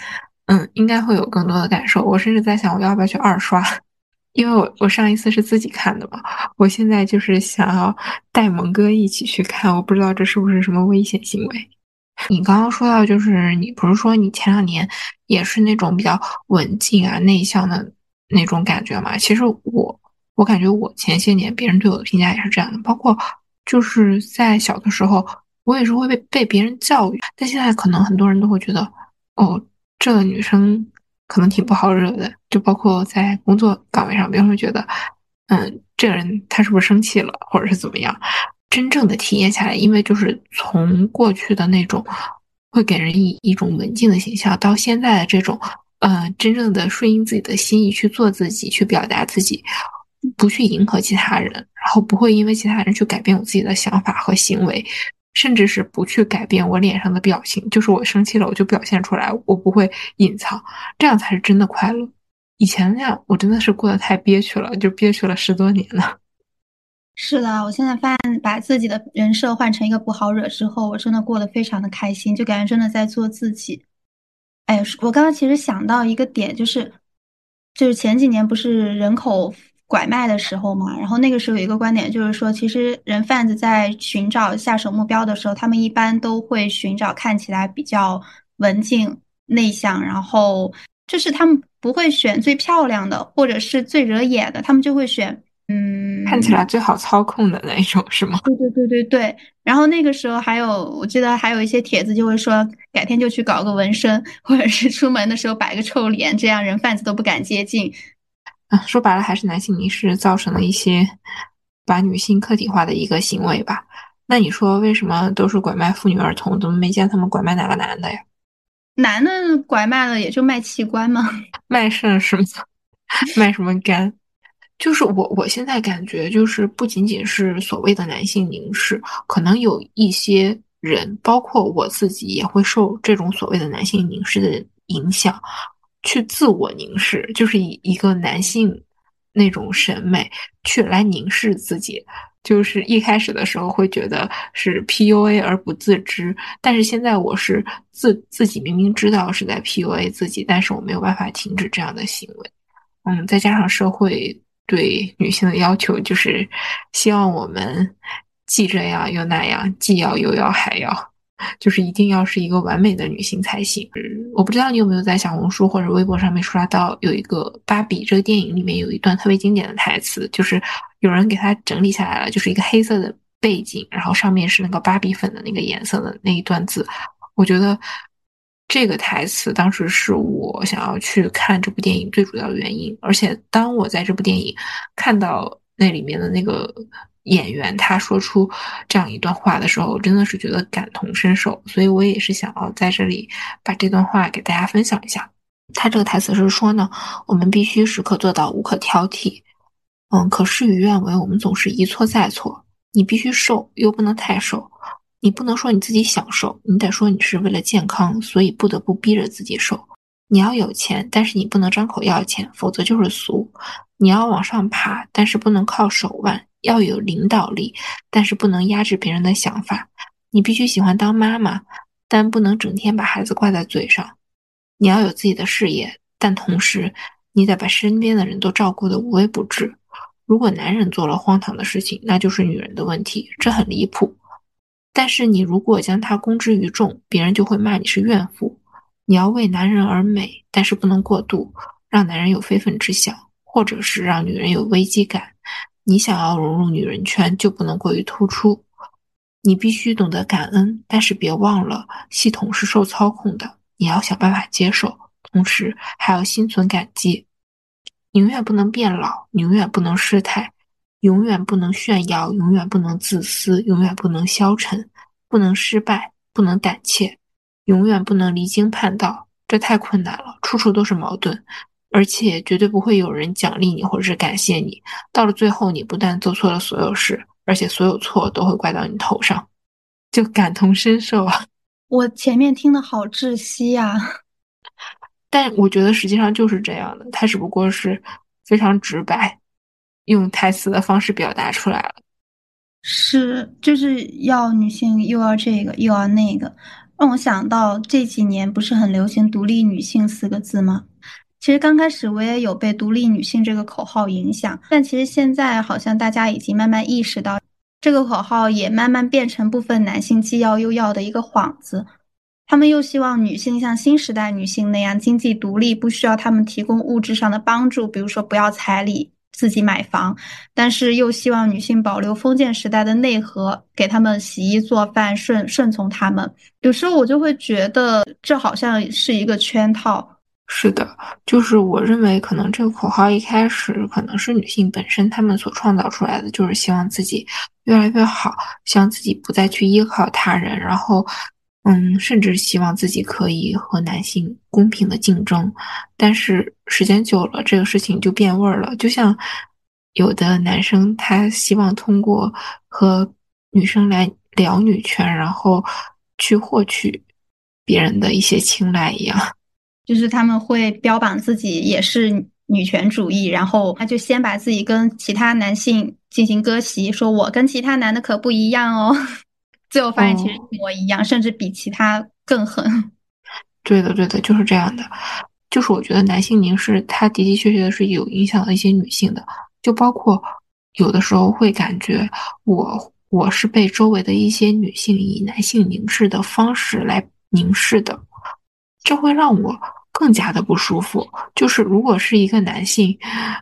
A: 嗯，应该会有更多的感受。我甚至在想，我要不要去二刷。因为我我上一次是自己看的嘛，我现在就是想要带蒙哥一起去看，我不知道这是不是什么危险行为。你刚刚说到，就是你不是说你前两年也是那种比较文静啊、内向的那种感觉嘛？其实我我感觉我前些年别人对我的评价也是这样的，包括就是在小的时候，我也是会被被别人教育，但现在可能很多人都会觉得，哦，这个女生。可能挺不好惹的，就包括在工作岗位上，别人会觉得，嗯，这个人他是不是生气了，或者是怎么样？真正的体验下来，因为就是从过去的那种会给人以一种文静的形象，到现在的这种，呃，真正的顺应自己的心意去做自己，去表达自己，不去迎合其他人，然后不会因为其他人去改变我自己的想法和行为。甚至是不去改变我脸上的表情，就是我生气了，我就表现出来，我不会隐藏，这样才是真的快乐。以前那样，我真的是过得太憋屈了，就憋屈了十多年了。
B: 是的，我现在发现把自己的人设换成一个不好惹之后，我真的过得非常的开心，就感觉真的在做自己。哎，我刚刚其实想到一个点，就是，就是前几年不是人口。拐卖的时候嘛，然后那个时候有一个观点，就是说，其实人贩子在寻找下手目标的时候，他们一般都会寻找看起来比较文静、内向，然后就是他们不会选最漂亮的或者是最惹眼的，他们就会选嗯，
A: 看起来最好操控的那一种，是吗？
B: 对对对对对。然后那个时候还有，我记得还有一些帖子就会说，改天就去搞个纹身，*laughs* 或者是出门的时候摆个臭脸，这样人贩子都不敢接近。
A: 啊说白了还是男性凝视造成了一些把女性客体化的一个行为吧？那你说为什么都是拐卖妇女儿童，怎么没见他们拐卖哪个男的呀？
B: 男的拐卖了也就卖器官吗？*laughs*
A: 卖肾是吗？*laughs* 卖什么肝？就是我我现在感觉就是不仅仅是所谓的男性凝视，可能有一些人，包括我自己，也会受这种所谓的男性凝视的影响。去自我凝视，就是以一个男性那种审美去来凝视自己。就是一开始的时候会觉得是 PUA 而不自知，但是现在我是自自己明明知道是在 PUA 自己，但是我没有办法停止这样的行为。嗯，再加上社会对女性的要求，就是希望我们既这样又那样，既要又要还要。就是一定要是一个完美的女性才行。我不知道你有没有在小红书或者微博上面刷到有一个芭比这个电影里面有一段特别经典的台词，就是有人给它整理下来了，就是一个黑色的背景，然后上面是那个芭比粉的那个颜色的那一段字。我觉得这个台词当时是我想要去看这部电影最主要的原因。而且当我在这部电影看到那里面的那个。演员他说出这样一段话的时候，我真的是觉得感同身受，所以我也是想要在这里把这段话给大家分享一下。他这个台词是说呢，我们必须时刻做到无可挑剔。嗯，可事与愿违，我们总是一错再错。你必须瘦，又不能太瘦。你不能说你自己想瘦，你得说你是为了健康，所以不得不逼着自己瘦。你要有钱，但是你不能张口要钱，否则就是俗。你要往上爬，但是不能靠手腕，要有领导力，但是不能压制别人的想法。你必须喜欢当妈妈，但不能整天把孩子挂在嘴上。你要有自己的事业，但同时你得把身边的人都照顾得无微不至。如果男人做了荒唐的事情，那就是女人的问题，这很离谱。但是你如果将它公之于众，别人就会骂你是怨妇。你要为男人而美，但是不能过度，让男人有非分之想，或者是让女人有危机感。你想要融入女人圈，就不能过于突出。你必须懂得感恩，但是别忘了系统是受操控的，你要想办法接受，同时还要心存感激。你永远不能变老，你永远不能失态，永远不能炫耀，永远不能自私，永远不能消沉，不能失败，不能胆怯，永远不能离经叛道。这太困难了，处处都是矛盾，而且绝对不会有人奖励你或者是感谢你。到了最后，你不但做错了所有事，而且所有错都会怪到你头上，就感同身受啊！*laughs*
B: 我前面听的好窒息呀。
A: 但我觉得实际上就是这样的，他只不过是非常直白，用台词的方式表达出来了。
B: 是，就是要女性又要这个又要那个，让我想到这几年不是很流行“独立女性”四个字吗？其实刚开始我也有被“独立女性”这个口号影响，但其实现在好像大家已经慢慢意识到，这个口号也慢慢变成部分男性既要又要的一个幌子。他们又希望女性像新时代女性那样经济独立，不需要他们提供物质上的帮助，比如说不要彩礼、自己买房，但是又希望女性保留封建时代的内核，给他们洗衣做饭，顺顺从他们。有时候我就会觉得这好像是一个圈套。
A: 是的，就是我认为可能这个口号一开始可能是女性本身她们所创造出来的，就是希望自己越来越好，希望自己不再去依靠他人，然后。嗯，甚至希望自己可以和男性公平的竞争，但是时间久了，这个事情就变味儿了。就像有的男生他希望通过和女生来聊女权，然后去获取别人的一些青睐一样，*laughs*
B: 就是他们会标榜自己也是女权主义，然后他就先把自己跟其他男性进行割席，说我跟其他男的可不一样哦。最后发现其实一模一样，甚至比其他更狠。*laughs*
A: 对的，对的，就是这样的。就是我觉得男性凝视，他的的确确的是有影响到一些女性的，就包括有的时候会感觉我我是被周围的一些女性以男性凝视的方式来凝视的，这会让我更加的不舒服。就是如果是一个男性，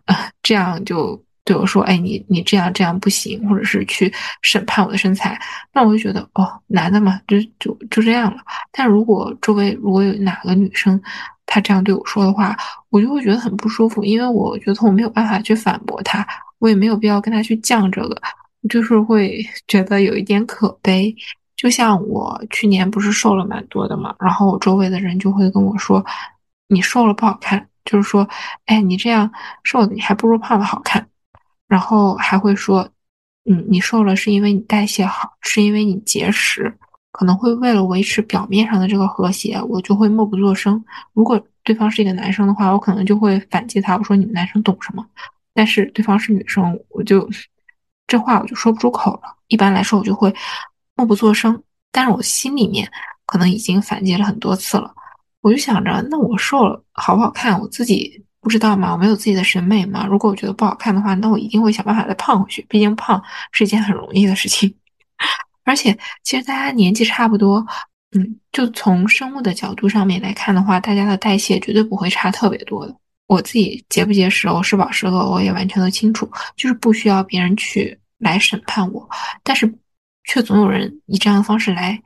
A: 呃，*laughs* 这样就。对我说：“哎，你你这样这样不行，或者是去审判我的身材，那我就觉得哦，男的嘛，就就就这样了。但如果周围如果有哪个女生，她这样对我说的话，我就会觉得很不舒服，因为我觉得我没有办法去反驳她，我也没有必要跟她去犟这个，就是会 *laughs* 觉得有一点可悲。就像我去年不是瘦了蛮多的嘛，然后我周围的人就会跟我说，你瘦了不好看，就是说，哎，你这样瘦的，你还不如胖的好看。”然后还会说，嗯，你瘦了是因为你代谢好，是因为你节食，可能会为了维持表面上的这个和谐，我就会默不作声。如果对方是一个男生的话，我可能就会反击他，我说你们男生懂什么？但是对方是女生，我就这话我就说不出口了。一般来说，我就会默不作声，但是我心里面可能已经反击了很多次了。我就想着，那我瘦了好不好看，我自己。不知道吗？我没有自己的审美吗？如果我觉得不好看的话，那我一定会想办法再胖回去。毕竟胖是一件很容易的事情，*laughs* 而且其实大家年纪差不多，嗯，就从生物的角度上面来看的话，大家的代谢绝对不会差特别多的。我自己节不节食，我是饱是饿，我也完全都清楚，就是不需要别人去来审判我，但是却总有人以这样的方式来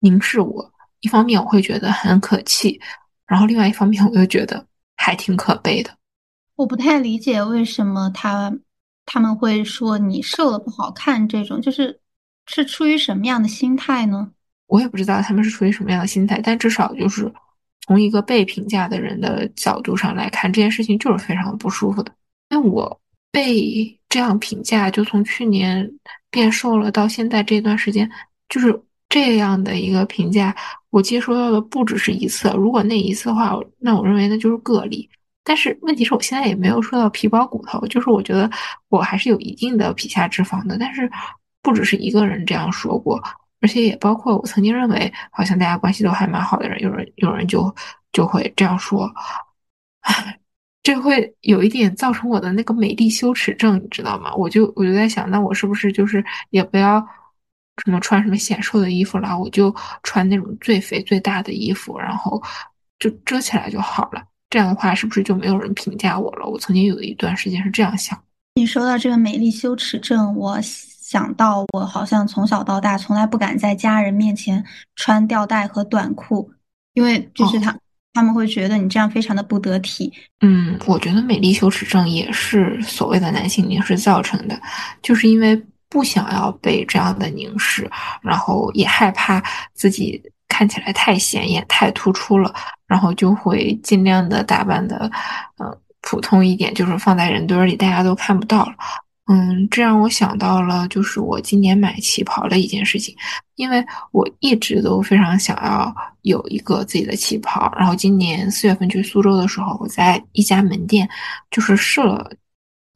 A: 凝视我。一方面我会觉得很可气，然后另外一方面我又觉得。还挺可悲的，
B: 我不太理解为什么他他们会说你瘦了不好看，这种就是是出于什么样的心态呢？
A: 我也不知道他们是出于什么样的心态，但至少就是从一个被评价的人的角度上来看，这件事情就是非常不舒服的。那我被这样评价，就从去年变瘦了到现在这段时间，就是这样的一个评价，我接收到的不只是一次。如果那一次的话，那我认为那就是个例。但是问题是我现在也没有说到皮包骨头，就是我觉得我还是有一定的皮下脂肪的。但是不只是一个人这样说过。而且也包括我曾经认为好像大家关系都还蛮好的人，有人有人就就会这样说，这会有一点造成我的那个美丽羞耻症，你知道吗？我就我就在想，那我是不是就是也不要什么穿什么显瘦的衣服啦，我就穿那种最肥最大的衣服，然后就遮起来就好了。这样的话，是不是就没有人评价我了？我曾经有一段时间是这样想。
B: 你说到这个美丽羞耻症，我。想到我好像从小到大从来不敢在家人面前穿吊带和短裤，因为就是他他们会觉得你这样非常的不得体。
A: 嗯，我觉得美丽羞耻症也是所谓的男性凝视造成的，就是因为不想要被这样的凝视，然后也害怕自己看起来太显眼、太突出了，然后就会尽量的打扮的，呃，普通一点，就是放在人堆里大家都看不到了。嗯，这让我想到了，就是我今年买旗袍的一件事情，因为我一直都非常想要有一个自己的旗袍。然后今年四月份去苏州的时候，我在一家门店就是试了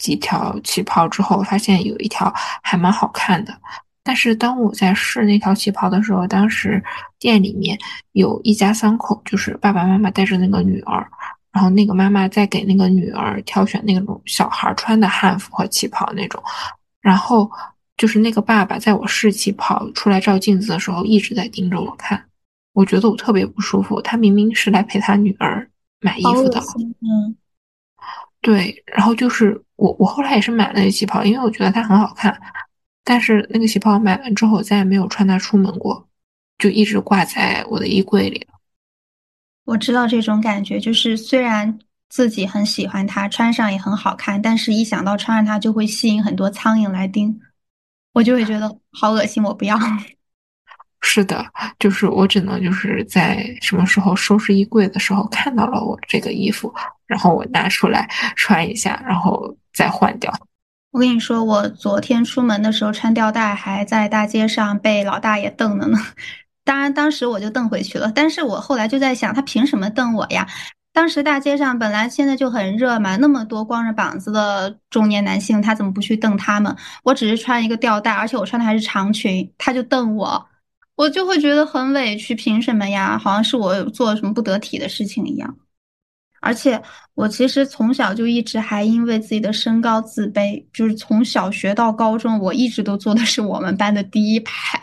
A: 几条旗袍之后，发现有一条还蛮好看的。但是当我在试那条旗袍的时候，当时店里面有一家三口，就是爸爸妈妈带着那个女儿。然后那个妈妈在给那个女儿挑选那种小孩穿的汉服和旗袍那种，然后就是那个爸爸在我试旗袍出来照镜子的时候一直在盯着我看，我觉得我特别不舒服。他明明是来陪他女儿买衣服的，
B: 嗯，
A: 对。然后就是我，我后来也是买了旗袍，因为我觉得它很好看。但是那个旗袍买完之后，我再也没有穿它出门过，就一直挂在我的衣柜里了。
B: 我知道这种感觉，就是虽然自己很喜欢它，穿上也很好看，但是一想到穿上它就会吸引很多苍蝇来叮，我就会觉得好恶心，我不要。*laughs*
A: 是的，就是我只能就是在什么时候收拾衣柜的时候看到了我这个衣服，然后我拿出来穿一下，然后再换掉。
B: 我跟你说，我昨天出门的时候穿吊带，还在大街上被老大爷瞪了呢。当然，当时我就瞪回去了。但是我后来就在想，他凭什么瞪我呀？当时大街上本来现在就很热嘛，那么多光着膀子的中年男性，他怎么不去瞪他们？我只是穿一个吊带，而且我穿的还是长裙，他就瞪我，我就会觉得很委屈。凭什么呀？好像是我做了什么不得体的事情一样。而且我其实从小就一直还因为自己的身高自卑，就是从小学到高中，我一直都坐的是我们班的第一排。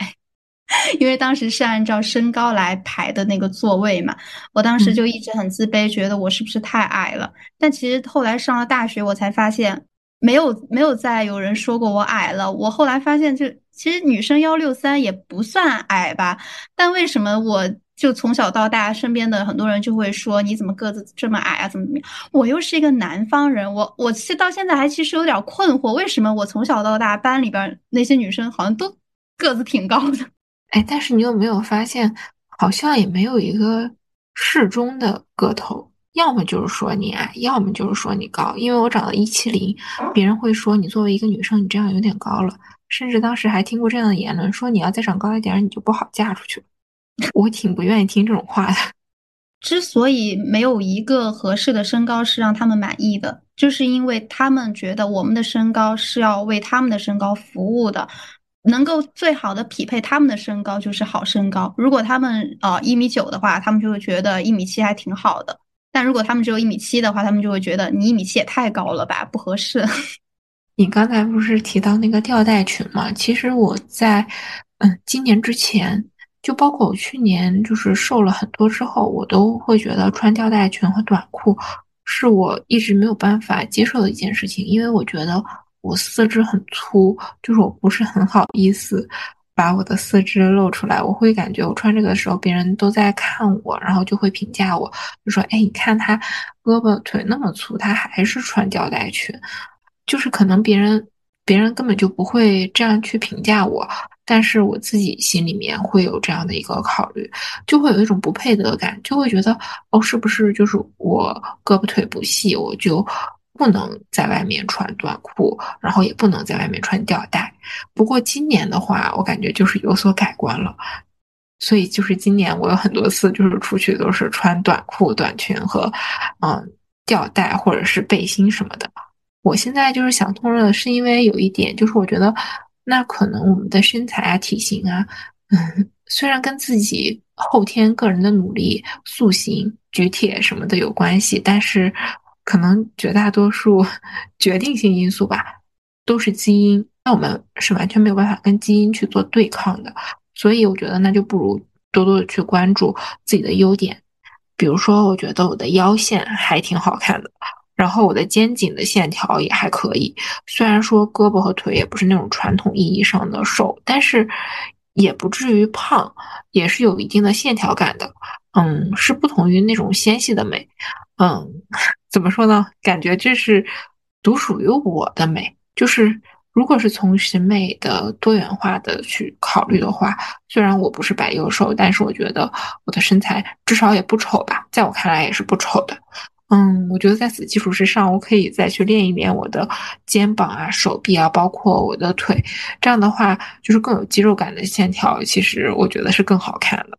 B: *laughs* 因为当时是按照身高来排的那个座位嘛，我当时就一直很自卑，觉得我是不是太矮了？但其实后来上了大学，我才发现没有没有再有人说过我矮了。我后来发现，就其实女生幺六三也不算矮吧，但为什么我就从小到大身边的很多人就会说你怎么个子这么矮啊？怎么怎么样？我又是一个南方人，我我其实到现在还其实有点困惑，为什么我从小到大班里边那些女生好像都个子挺高的？
A: 哎，但是你有没有发现，好像也没有一个适中的个头，要么就是说你矮，要么就是说你高。因为我长到一七零，别人会说你作为一个女生，你这样有点高了。甚至当时还听过这样的言论，说你要再长高一点，你就不好嫁出去了。*laughs* 我挺不愿意听这种话的。*laughs*
B: 之所以没有一个合适的身高是让他们满意的，就是因为他们觉得我们的身高是要为他们的身高服务的。能够最好的匹配他们的身高就是好身高。如果他们呃一米九的话，他们就会觉得一米七还挺好的。但如果他们只有一米七的话，他们就会觉得你一米七也太高了吧，不合适。*laughs*
A: 你刚才不是提到那个吊带裙吗？其实我在嗯今年之前，就包括我去年就是瘦了很多之后，我都会觉得穿吊带裙和短裤是我一直没有办法接受的一件事情，因为我觉得。我四肢很粗，就是我不是很好意思把我的四肢露出来。我会感觉我穿这个的时候，别人都在看我，然后就会评价我，就说：“哎，你看他胳膊腿那么粗，他还是穿吊带裙。”就是可能别人别人根本就不会这样去评价我，但是我自己心里面会有这样的一个考虑，就会有一种不配得感，就会觉得哦，是不是就是我胳膊腿不细，我就不能在外面穿短裤，然后也不能在外面穿吊带。不过今年的话，我感觉就是有所改观了，所以就是今年我有很多次就是出去都是穿短裤、短裙和嗯吊带或者是背心什么的。我现在就是想通了，是因为有一点，就是我觉得，那可能我们的身材啊、体型啊，嗯，虽然跟自己后天个人的努力、塑形、举铁什么的有关系，但是可能绝大多数 *laughs* 决定性因素吧，都是基因。那我们是完全没有办法跟基因去做对抗的，所以我觉得那就不如多多的去关注自己的优点，比如说，我觉得我的腰线还挺好看的。然后我的肩颈的线条也还可以，虽然说胳膊和腿也不是那种传统意义上的瘦，但是也不至于胖，也是有一定的线条感的。嗯，是不同于那种纤细的美。嗯，*laughs* 怎么说呢？感觉这是独属于我的美。就是如果是从审美的多元化的去考虑的话，虽然我不是白幼瘦，但是我觉得我的身材至少也不丑吧，在我看来也是不丑的。嗯，我觉得在此基础之上，我可以再去练一练我的肩膀啊、手臂啊，包括我的腿。这样的话，就是更有肌肉感的线条，其实我觉得是更好看的。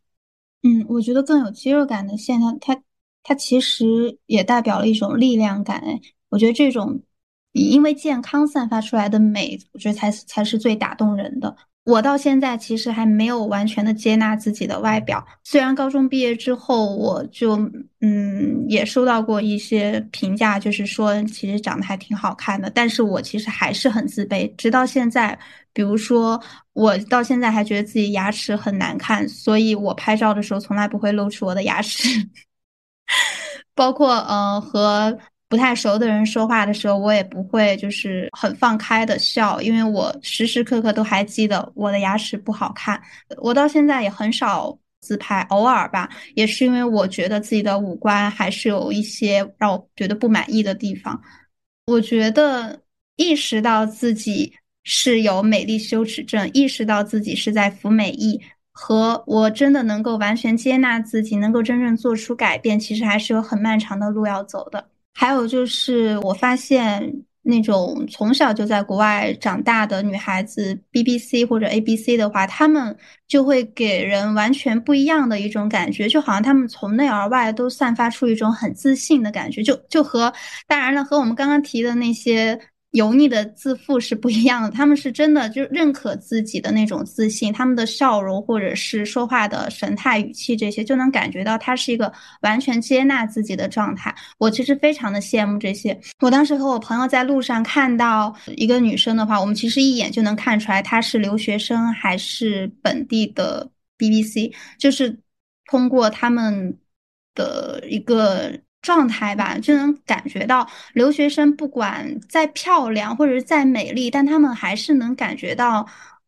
B: 嗯，我觉得更有肌肉感的线条，它它其实也代表了一种力量感。我觉得这种因为健康散发出来的美，我觉得才才是最打动人的。我到现在其实还没有完全的接纳自己的外表，虽然高中毕业之后我就嗯也收到过一些评价，就是说其实长得还挺好看的，但是我其实还是很自卑，直到现在，比如说我到现在还觉得自己牙齿很难看，所以我拍照的时候从来不会露出我的牙齿，*laughs* 包括嗯和。不太熟的人说话的时候，我也不会就是很放开的笑，因为我时时刻刻都还记得我的牙齿不好看。我到现在也很少自拍，偶尔吧，也是因为我觉得自己的五官还是有一些让我觉得不满意的地方。我觉得意识到自己是有美丽羞耻症，意识到自己是在服美役，和我真的能够完全接纳自己，能够真正做出改变，其实还是有很漫长的路要走的。还有就是，我发现那种从小就在国外长大的女孩子，BBC 或者 ABC 的话，她们就会给人完全不一样的一种感觉，就好像她们从内而外都散发出一种很自信的感觉，就就和当然了，和我们刚刚提的那些。油腻的自负是不一样的，他们是真的就认可自己的那种自信，他们的笑容或者是说话的神态、语气这些，就能感觉到他是一个完全接纳自己的状态。我其实非常的羡慕这些。我当时和我朋友在路上看到一个女生的话，我们其实一眼就能看出来她是留学生还是本地的 BBC，就是通过他们的一个。状态吧，就能感觉到留学生不管再漂亮或者再美丽，但他们还是能感觉到，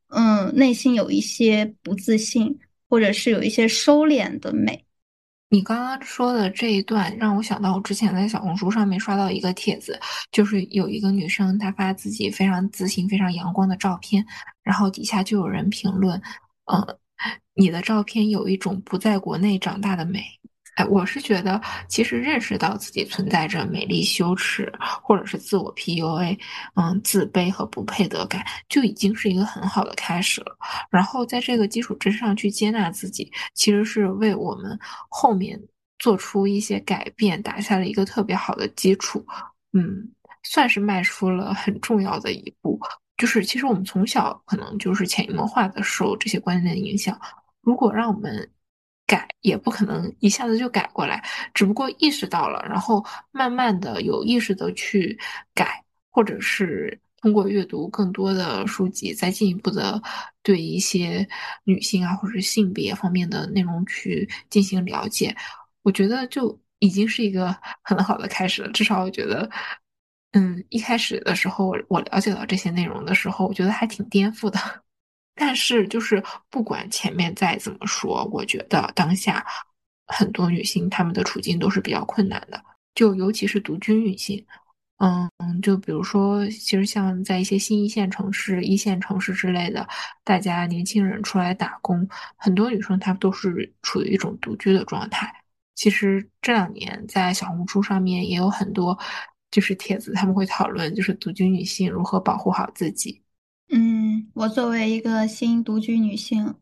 B: 嗯，内心有一些不自信，或者是有一些收敛的美。
A: 你刚刚说的这一段让我想到，我之前在小红书上面刷到一个帖子，就是有一个女生她发自己非常自信、非常阳光的照片，然后底下就有人评论，嗯，你的照片有一种不在国内长大的美。我是觉得，其实认识到自己存在着美丽羞耻，或者是自我 PUA，嗯，自卑和不配得感，就已经是一个很好的开始了。然后在这个基础之上去接纳自己，其实是为我们后面做出一些改变打下了一个特别好的基础。嗯，算是迈出了很重要的一步。就是其实我们从小可能就是潜移默化的受这些观念的影响，如果让我们。改也不可能一下子就改过来，只不过意识到了，然后慢慢的有意识的去改，或者是通过阅读更多的书籍，再进一步的对一些女性啊或者性别方面的内容去进行了解，我觉得就已经是一个很好的开始了。至少我觉得，嗯，一开始的时候我了解到这些内容的时候，我觉得还挺颠覆的。但是，就是不管前面再怎么说，我觉得当下很多女性她们的处境都是比较困难的，就尤其是独居女性，嗯，就比如说，其实像在一些新一线城市、一线城市之类的，大家年轻人出来打工，很多女生她们都是处于一种独居的状态。其实这两年在小红书上面也有很多就是帖子，他们会讨论就是独居女性如何保护好自己。
B: 嗯，我作为一个新独居女性，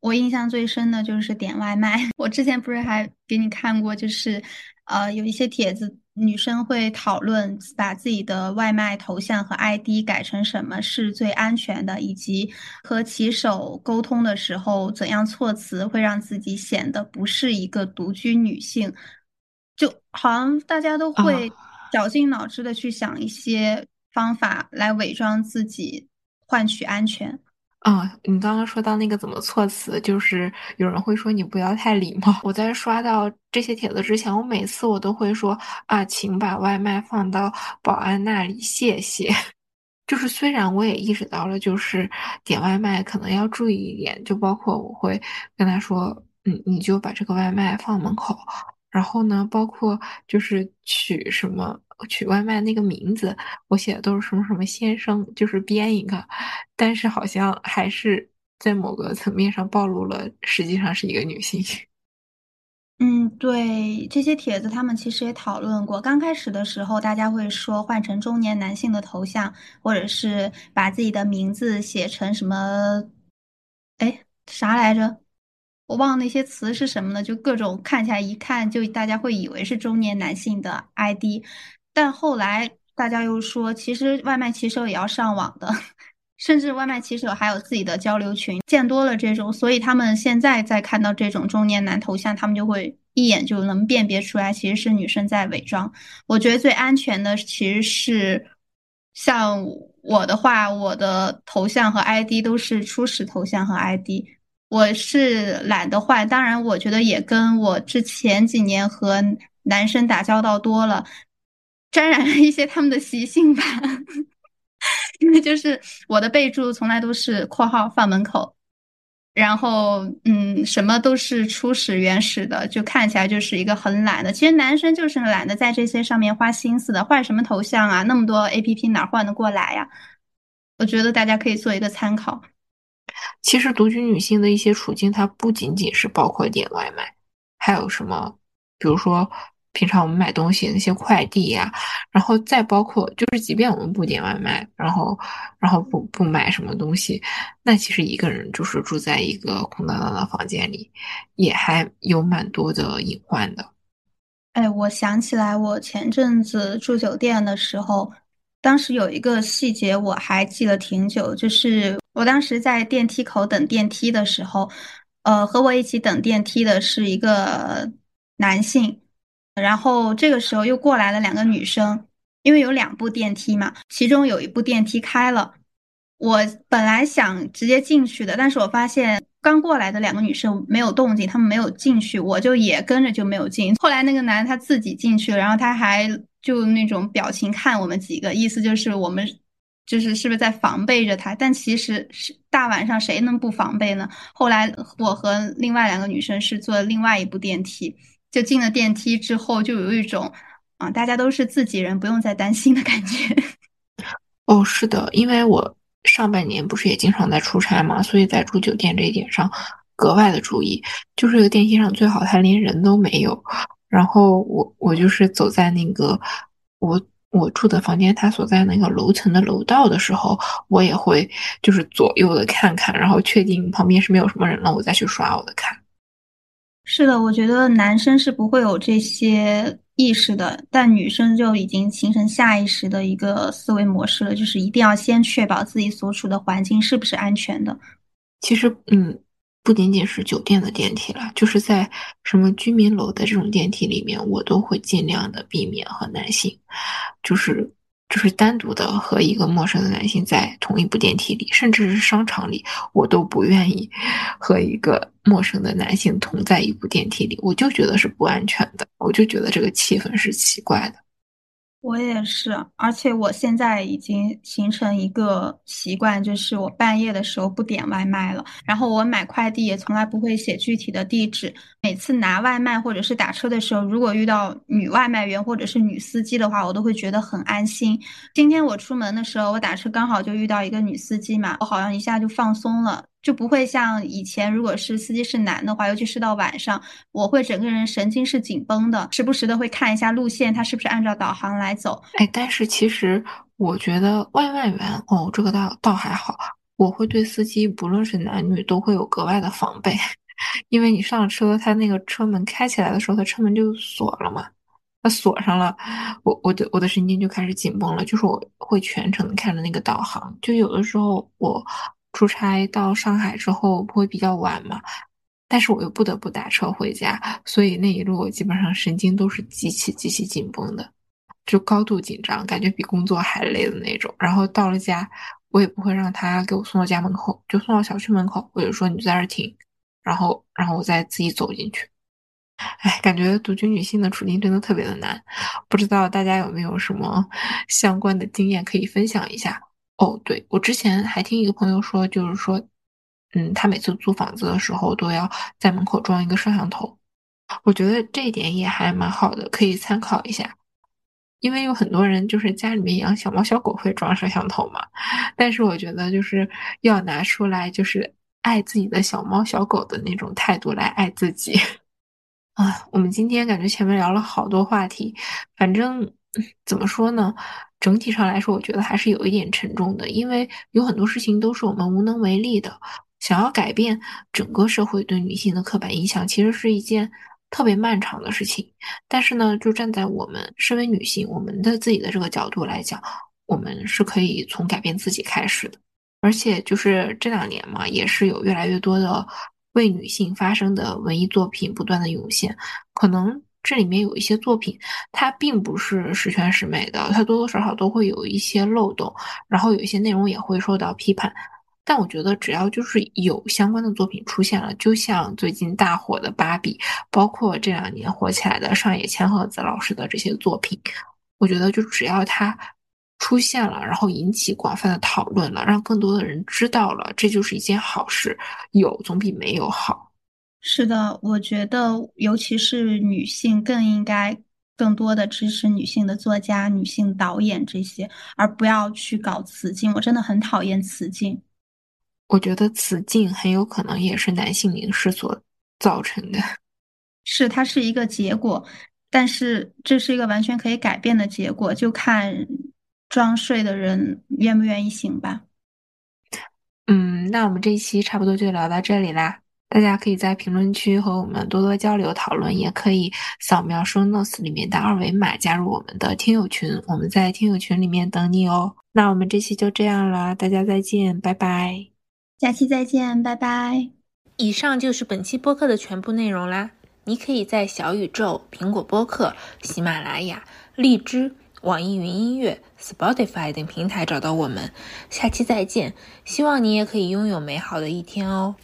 B: 我印象最深的就是点外卖。*laughs* 我之前不是还给你看过，就是呃有一些帖子。女生会讨论把自己的外卖头像和 ID 改成什么是最安全的，以及和骑手沟通的时候怎样措辞会让自己显得不是一个独居女性。就好像大家都会绞尽脑汁的去想一些方法来伪装自己，换取安全。
A: 啊，你刚刚说到那个怎么措辞，就是有人会说你不要太礼貌。*laughs* 我在刷到这些帖子之前，我每次我都会说啊，请把外卖放到保安那里，谢谢。*laughs* 就是虽然我也意识到了，就是点外卖可能要注意一点，就包括我会跟他说，嗯，你就把这个外卖放门口。然后呢，包括就是取什么取外卖那个名字，我写的都是什么什么先生，就是编一个，但是好像还是在某个层面上暴露了，实际上是一个女性。*laughs*
B: 嗯，对，这些帖子他们其实也讨论过。刚开始的时候，大家会说换成中年男性的头像，或者是把自己的名字写成什么，哎，啥来着？我忘了那些词是什么了，就各种看起来一看就大家会以为是中年男性的 ID，但后来大家又说，其实外卖骑手也要上网的，*laughs* 甚至外卖骑手还有自己的交流群，见多了这种，所以他们现在在看到这种中年男头像，他们就会一眼就能辨别出来，其实是女生在伪装。我觉得最安全的其实是像我的话，我的头像和 ID 都是初始头像和 ID。我是懒得换，当然，我觉得也跟我之前几年和男生打交道多了，沾染了一些他们的习性吧。*laughs* 因为就是我的备注从来都是括号放门口，然后嗯，什么都是初始原始的，就看起来就是一个很懒的。其实男生就是懒得在这些上面花心思的，换什么头像啊？那么多 A P P 哪换得过来呀？我觉得大家可以做一个参考。
A: 其实独居女性的一些处境，它不仅仅是包括点外卖，还有什么，比如说平常我们买东西那些快递呀，然后再包括就是即便我们不点外卖，然后然后不不买什么东西，那其实一个人就是住在一个空荡荡的房间里，也还有蛮多的隐患的。
B: 哎，我想起来，我前阵子住酒店的时候。当时有一个细节我还记了挺久，就是我当时在电梯口等电梯的时候，呃，和我一起等电梯的是一个男性，然后这个时候又过来了两个女生，因为有两部电梯嘛，其中有一部电梯开了，我本来想直接进去的，但是我发现刚过来的两个女生没有动静，她们没有进去，我就也跟着就没有进。后来那个男他自己进去了，然后他还。就那种表情看我们几个，意思就是我们就是是不是在防备着他？但其实是大晚上谁能不防备呢？后来我和另外两个女生是坐另外一部电梯，就进了电梯之后，就有一种啊，大家都是自己人，不用再担心的感觉。*laughs*
A: 哦，是的，因为我上半年不是也经常在出差嘛，所以在住酒店这一点上格外的注意，就是这个电梯上最好它连人都没有。然后我我就是走在那个我我住的房间，他所在那个楼层的楼道的时候，我也会就是左右的看看，然后确定旁边是没有什么人了，我再去刷我的卡。
B: 是的，我觉得男生是不会有这些意识的，但女生就已经形成下意识的一个思维模式了，就是一定要先确保自己所处的环境是不是安全的。
A: 其实，嗯。不仅仅是酒店的电梯了，就是在什么居民楼的这种电梯里面，我都会尽量的避免和男性，就是就是单独的和一个陌生的男性在同一部电梯里，甚至是商场里，我都不愿意和一个陌生的男性同在一部电梯里，我就觉得是不安全的，我就觉得这个气氛是奇怪的。
B: 我也是，而且我现在已经形成一个习惯，就是我半夜的时候不点外卖了。然后我买快递也从来不会写具体的地址。每次拿外卖或者是打车的时候，如果遇到女外卖员或者是女司机的话，我都会觉得很安心。今天我出门的时候，我打车刚好就遇到一个女司机嘛，我好像一下就放松了。就不会像以前，如果是司机是男的话，尤其是到晚上，我会整个人神经是紧绷的，时不时的会看一下路线，他是不是按照导航来走。
A: 哎，但是其实我觉得外卖员哦，这个倒倒还好，我会对司机不论是男女都会有格外的防备，*laughs* 因为你上车，他那个车门开起来的时候，他车门就锁了嘛，他锁上了，我我的我的神经就开始紧绷了，就是我会全程看着那个导航，就有的时候我。出差到上海之后不会比较晚嘛，但是我又不得不打车回家，所以那一路我基本上神经都是极其极其紧绷的，就高度紧张，感觉比工作还累的那种。然后到了家，我也不会让他给我送到家门口，就送到小区门口，或者说你就在这停，然后然后我再自己走进去。哎，感觉独居女性的处境真的特别的难，不知道大家有没有什么相关的经验可以分享一下？哦，对，我之前还听一个朋友说，就是说，嗯，他每次租房子的时候都要在门口装一个摄像头。我觉得这一点也还蛮好的，可以参考一下。因为有很多人就是家里面养小猫小狗会装摄像头嘛，但是我觉得就是要拿出来就是爱自己的小猫小狗的那种态度来爱自己。啊，我们今天感觉前面聊了好多话题，反正怎么说呢？整体上来说，我觉得还是有一点沉重的，因为有很多事情都是我们无能为力的。想要改变整个社会对女性的刻板印象，其实是一件特别漫长的事情。但是呢，就站在我们身为女性，我们的自己的这个角度来讲，我们是可以从改变自己开始的。而且就是这两年嘛，也是有越来越多的为女性发声的文艺作品不断的涌现，可能。这里面有一些作品，它并不是十全十美的，它多多少少都会有一些漏洞，然后有一些内容也会受到批判。但我觉得，只要就是有相关的作品出现了，就像最近大火的《芭比》，包括这两年火起来的上野千鹤子老师的这些作品，我觉得就只要它出现了，然后引起广泛的讨论了，让更多的人知道了，这就是一件好事。有总比没有好。
B: 是的，我觉得尤其是女性更应该更多的支持女性的作家、女性导演这些，而不要去搞雌竞。我真的很讨厌雌竞。
A: 我觉得雌竞很有可能也是男性凝视所造成的。*laughs*
B: 是，它是一个结果，但是这是一个完全可以改变的结果，就看装睡的人愿不愿意醒吧。
A: 嗯，那我们这一期差不多就聊到这里啦。大家可以在评论区和我们多多交流讨论，也可以扫描 show notes 里面的二维码加入我们的听友群，我们在听友群里面等你哦。那我们这期就这样了，大家再见，拜拜。
B: 下期再见，拜拜。
A: 以上就是本期播客的全部内容啦。你可以在小宇宙、苹果播客、喜马拉雅、荔枝、网易云音乐、Spotify 等平台找到我们。下期再见，希望你也可以拥有美好的一天哦。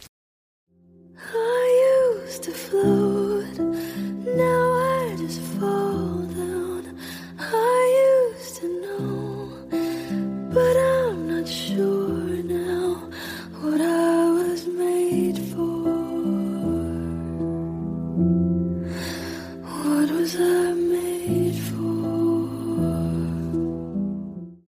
A: I used to float, now I just fall down. I used to know, but I'm not sure now what I was made for. What was I?